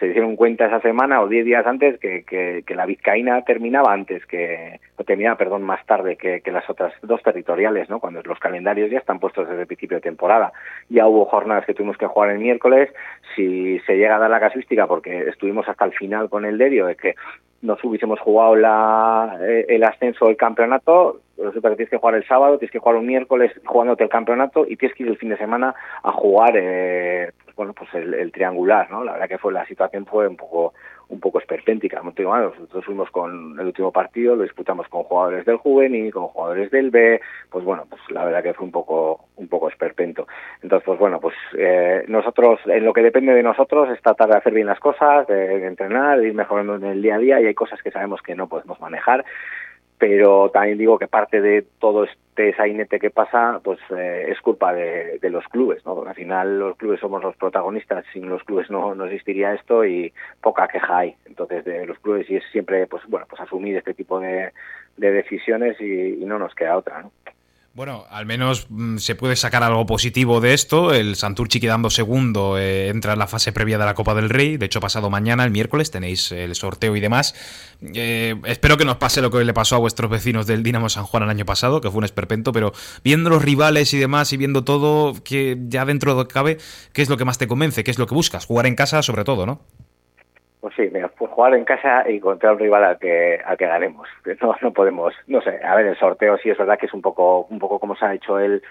se dieron cuenta esa semana o diez días antes que, que, la vizcaína terminaba antes que, o terminaba, perdón, más tarde que, que, las otras dos territoriales, ¿no? Cuando los calendarios ya están puestos desde el principio de temporada. Ya hubo jornadas que tuvimos que jugar el miércoles. Si se llega a dar la casuística, porque estuvimos hasta el final con el Derio, de que nos hubiésemos jugado la, eh, el ascenso del campeonato, resulta que tienes que jugar el sábado, tienes que jugar un miércoles jugándote el campeonato y tienes que ir el fin de semana a jugar eh, bueno pues el, triangular, ¿no? La verdad que fue la situación fue un poco un poco esperpéntica. Nosotros fuimos con el último partido, lo disputamos con jugadores del juvenil, con jugadores del B, pues bueno, pues la verdad que fue un poco un poco esperpento. Entonces, pues bueno, pues eh, nosotros, en lo que depende de nosotros, es tratar de hacer bien las cosas, de entrenar, de ir mejorando en el día a día y hay cosas que sabemos que no podemos manejar pero también digo que parte de todo este sainete que pasa pues eh, es culpa de, de, los clubes no al final los clubes somos los protagonistas sin los clubes no, no existiría esto y poca queja hay entonces de los clubes y es siempre pues bueno pues asumir este tipo de, de decisiones y, y no nos queda otra ¿no? Bueno, al menos mm, se puede sacar algo positivo de esto. El Santurchi quedando segundo eh, entra en la fase previa de la Copa del Rey. De hecho, pasado mañana, el miércoles, tenéis el sorteo y demás. Eh, espero que nos pase lo que le pasó a vuestros vecinos del Dinamo San Juan el año pasado, que fue un esperpento, pero viendo los rivales y demás y viendo todo, que ya dentro de cabe, ¿qué es lo que más te convence? ¿Qué es lo que buscas? Jugar en casa sobre todo, ¿no? Pues sí, mira, pues jugar en casa y contra un rival al que al que ganemos. No, no podemos, no sé, a ver, el sorteo sí es verdad que es un poco un poco como se ha hecho el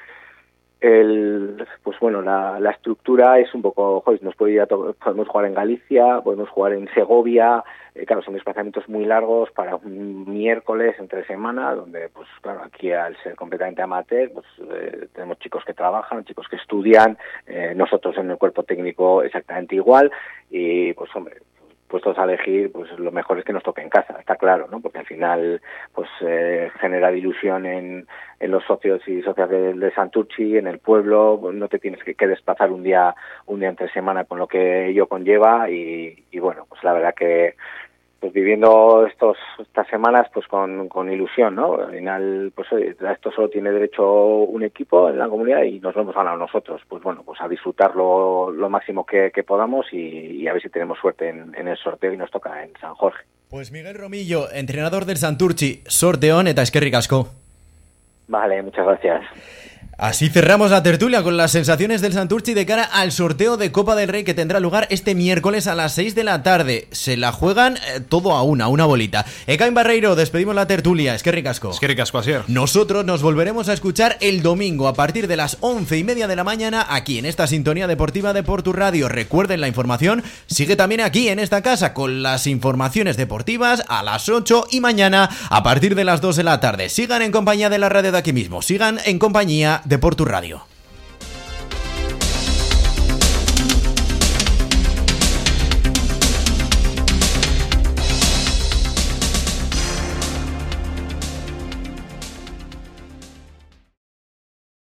el pues bueno, la, la estructura es un poco, joder, nos puede ir a podemos jugar en Galicia, podemos jugar en Segovia, eh, claro, son desplazamientos muy largos para un miércoles entre semana, donde pues claro, aquí al ser completamente amateur, pues eh, tenemos chicos que trabajan, chicos que estudian, eh, nosotros en el cuerpo técnico exactamente igual y pues hombre, puestos a elegir, pues lo mejor es que nos toque en casa, está claro, ¿no? Porque al final, pues eh, genera ilusión en, en los socios y socias de, de Santurchi, en el pueblo, no te tienes que, que, desplazar un día, un día entre semana con lo que ello conlleva y, y bueno, pues la verdad que pues viviendo estos estas semanas pues con, con ilusión no al final pues a esto solo tiene derecho un equipo en la comunidad y nos lo hemos ganado nosotros. Pues bueno pues a disfrutarlo lo máximo que, que podamos y, y, a ver si tenemos suerte en, en, el sorteo y nos toca en San Jorge. Pues Miguel Romillo entrenador del Santurchi sorteón eta eskerrik asko. Vale muchas gracias Así cerramos la tertulia con las sensaciones del Santurchi de cara al sorteo de Copa del Rey que tendrá lugar este miércoles a las 6 de la tarde. Se la juegan eh, todo a una, una bolita. Ekain Barreiro, despedimos la tertulia. Es que ricasco. Es que ricasco, así Nosotros nos volveremos a escuchar el domingo a partir de las 11 y media de la mañana aquí en esta sintonía deportiva de Portu Radio. Recuerden la información, sigue también aquí en esta casa con las informaciones deportivas a las 8 y mañana a partir de las 2 de la tarde. Sigan en compañía de la radio de aquí mismo, sigan en compañía de Portu Radio.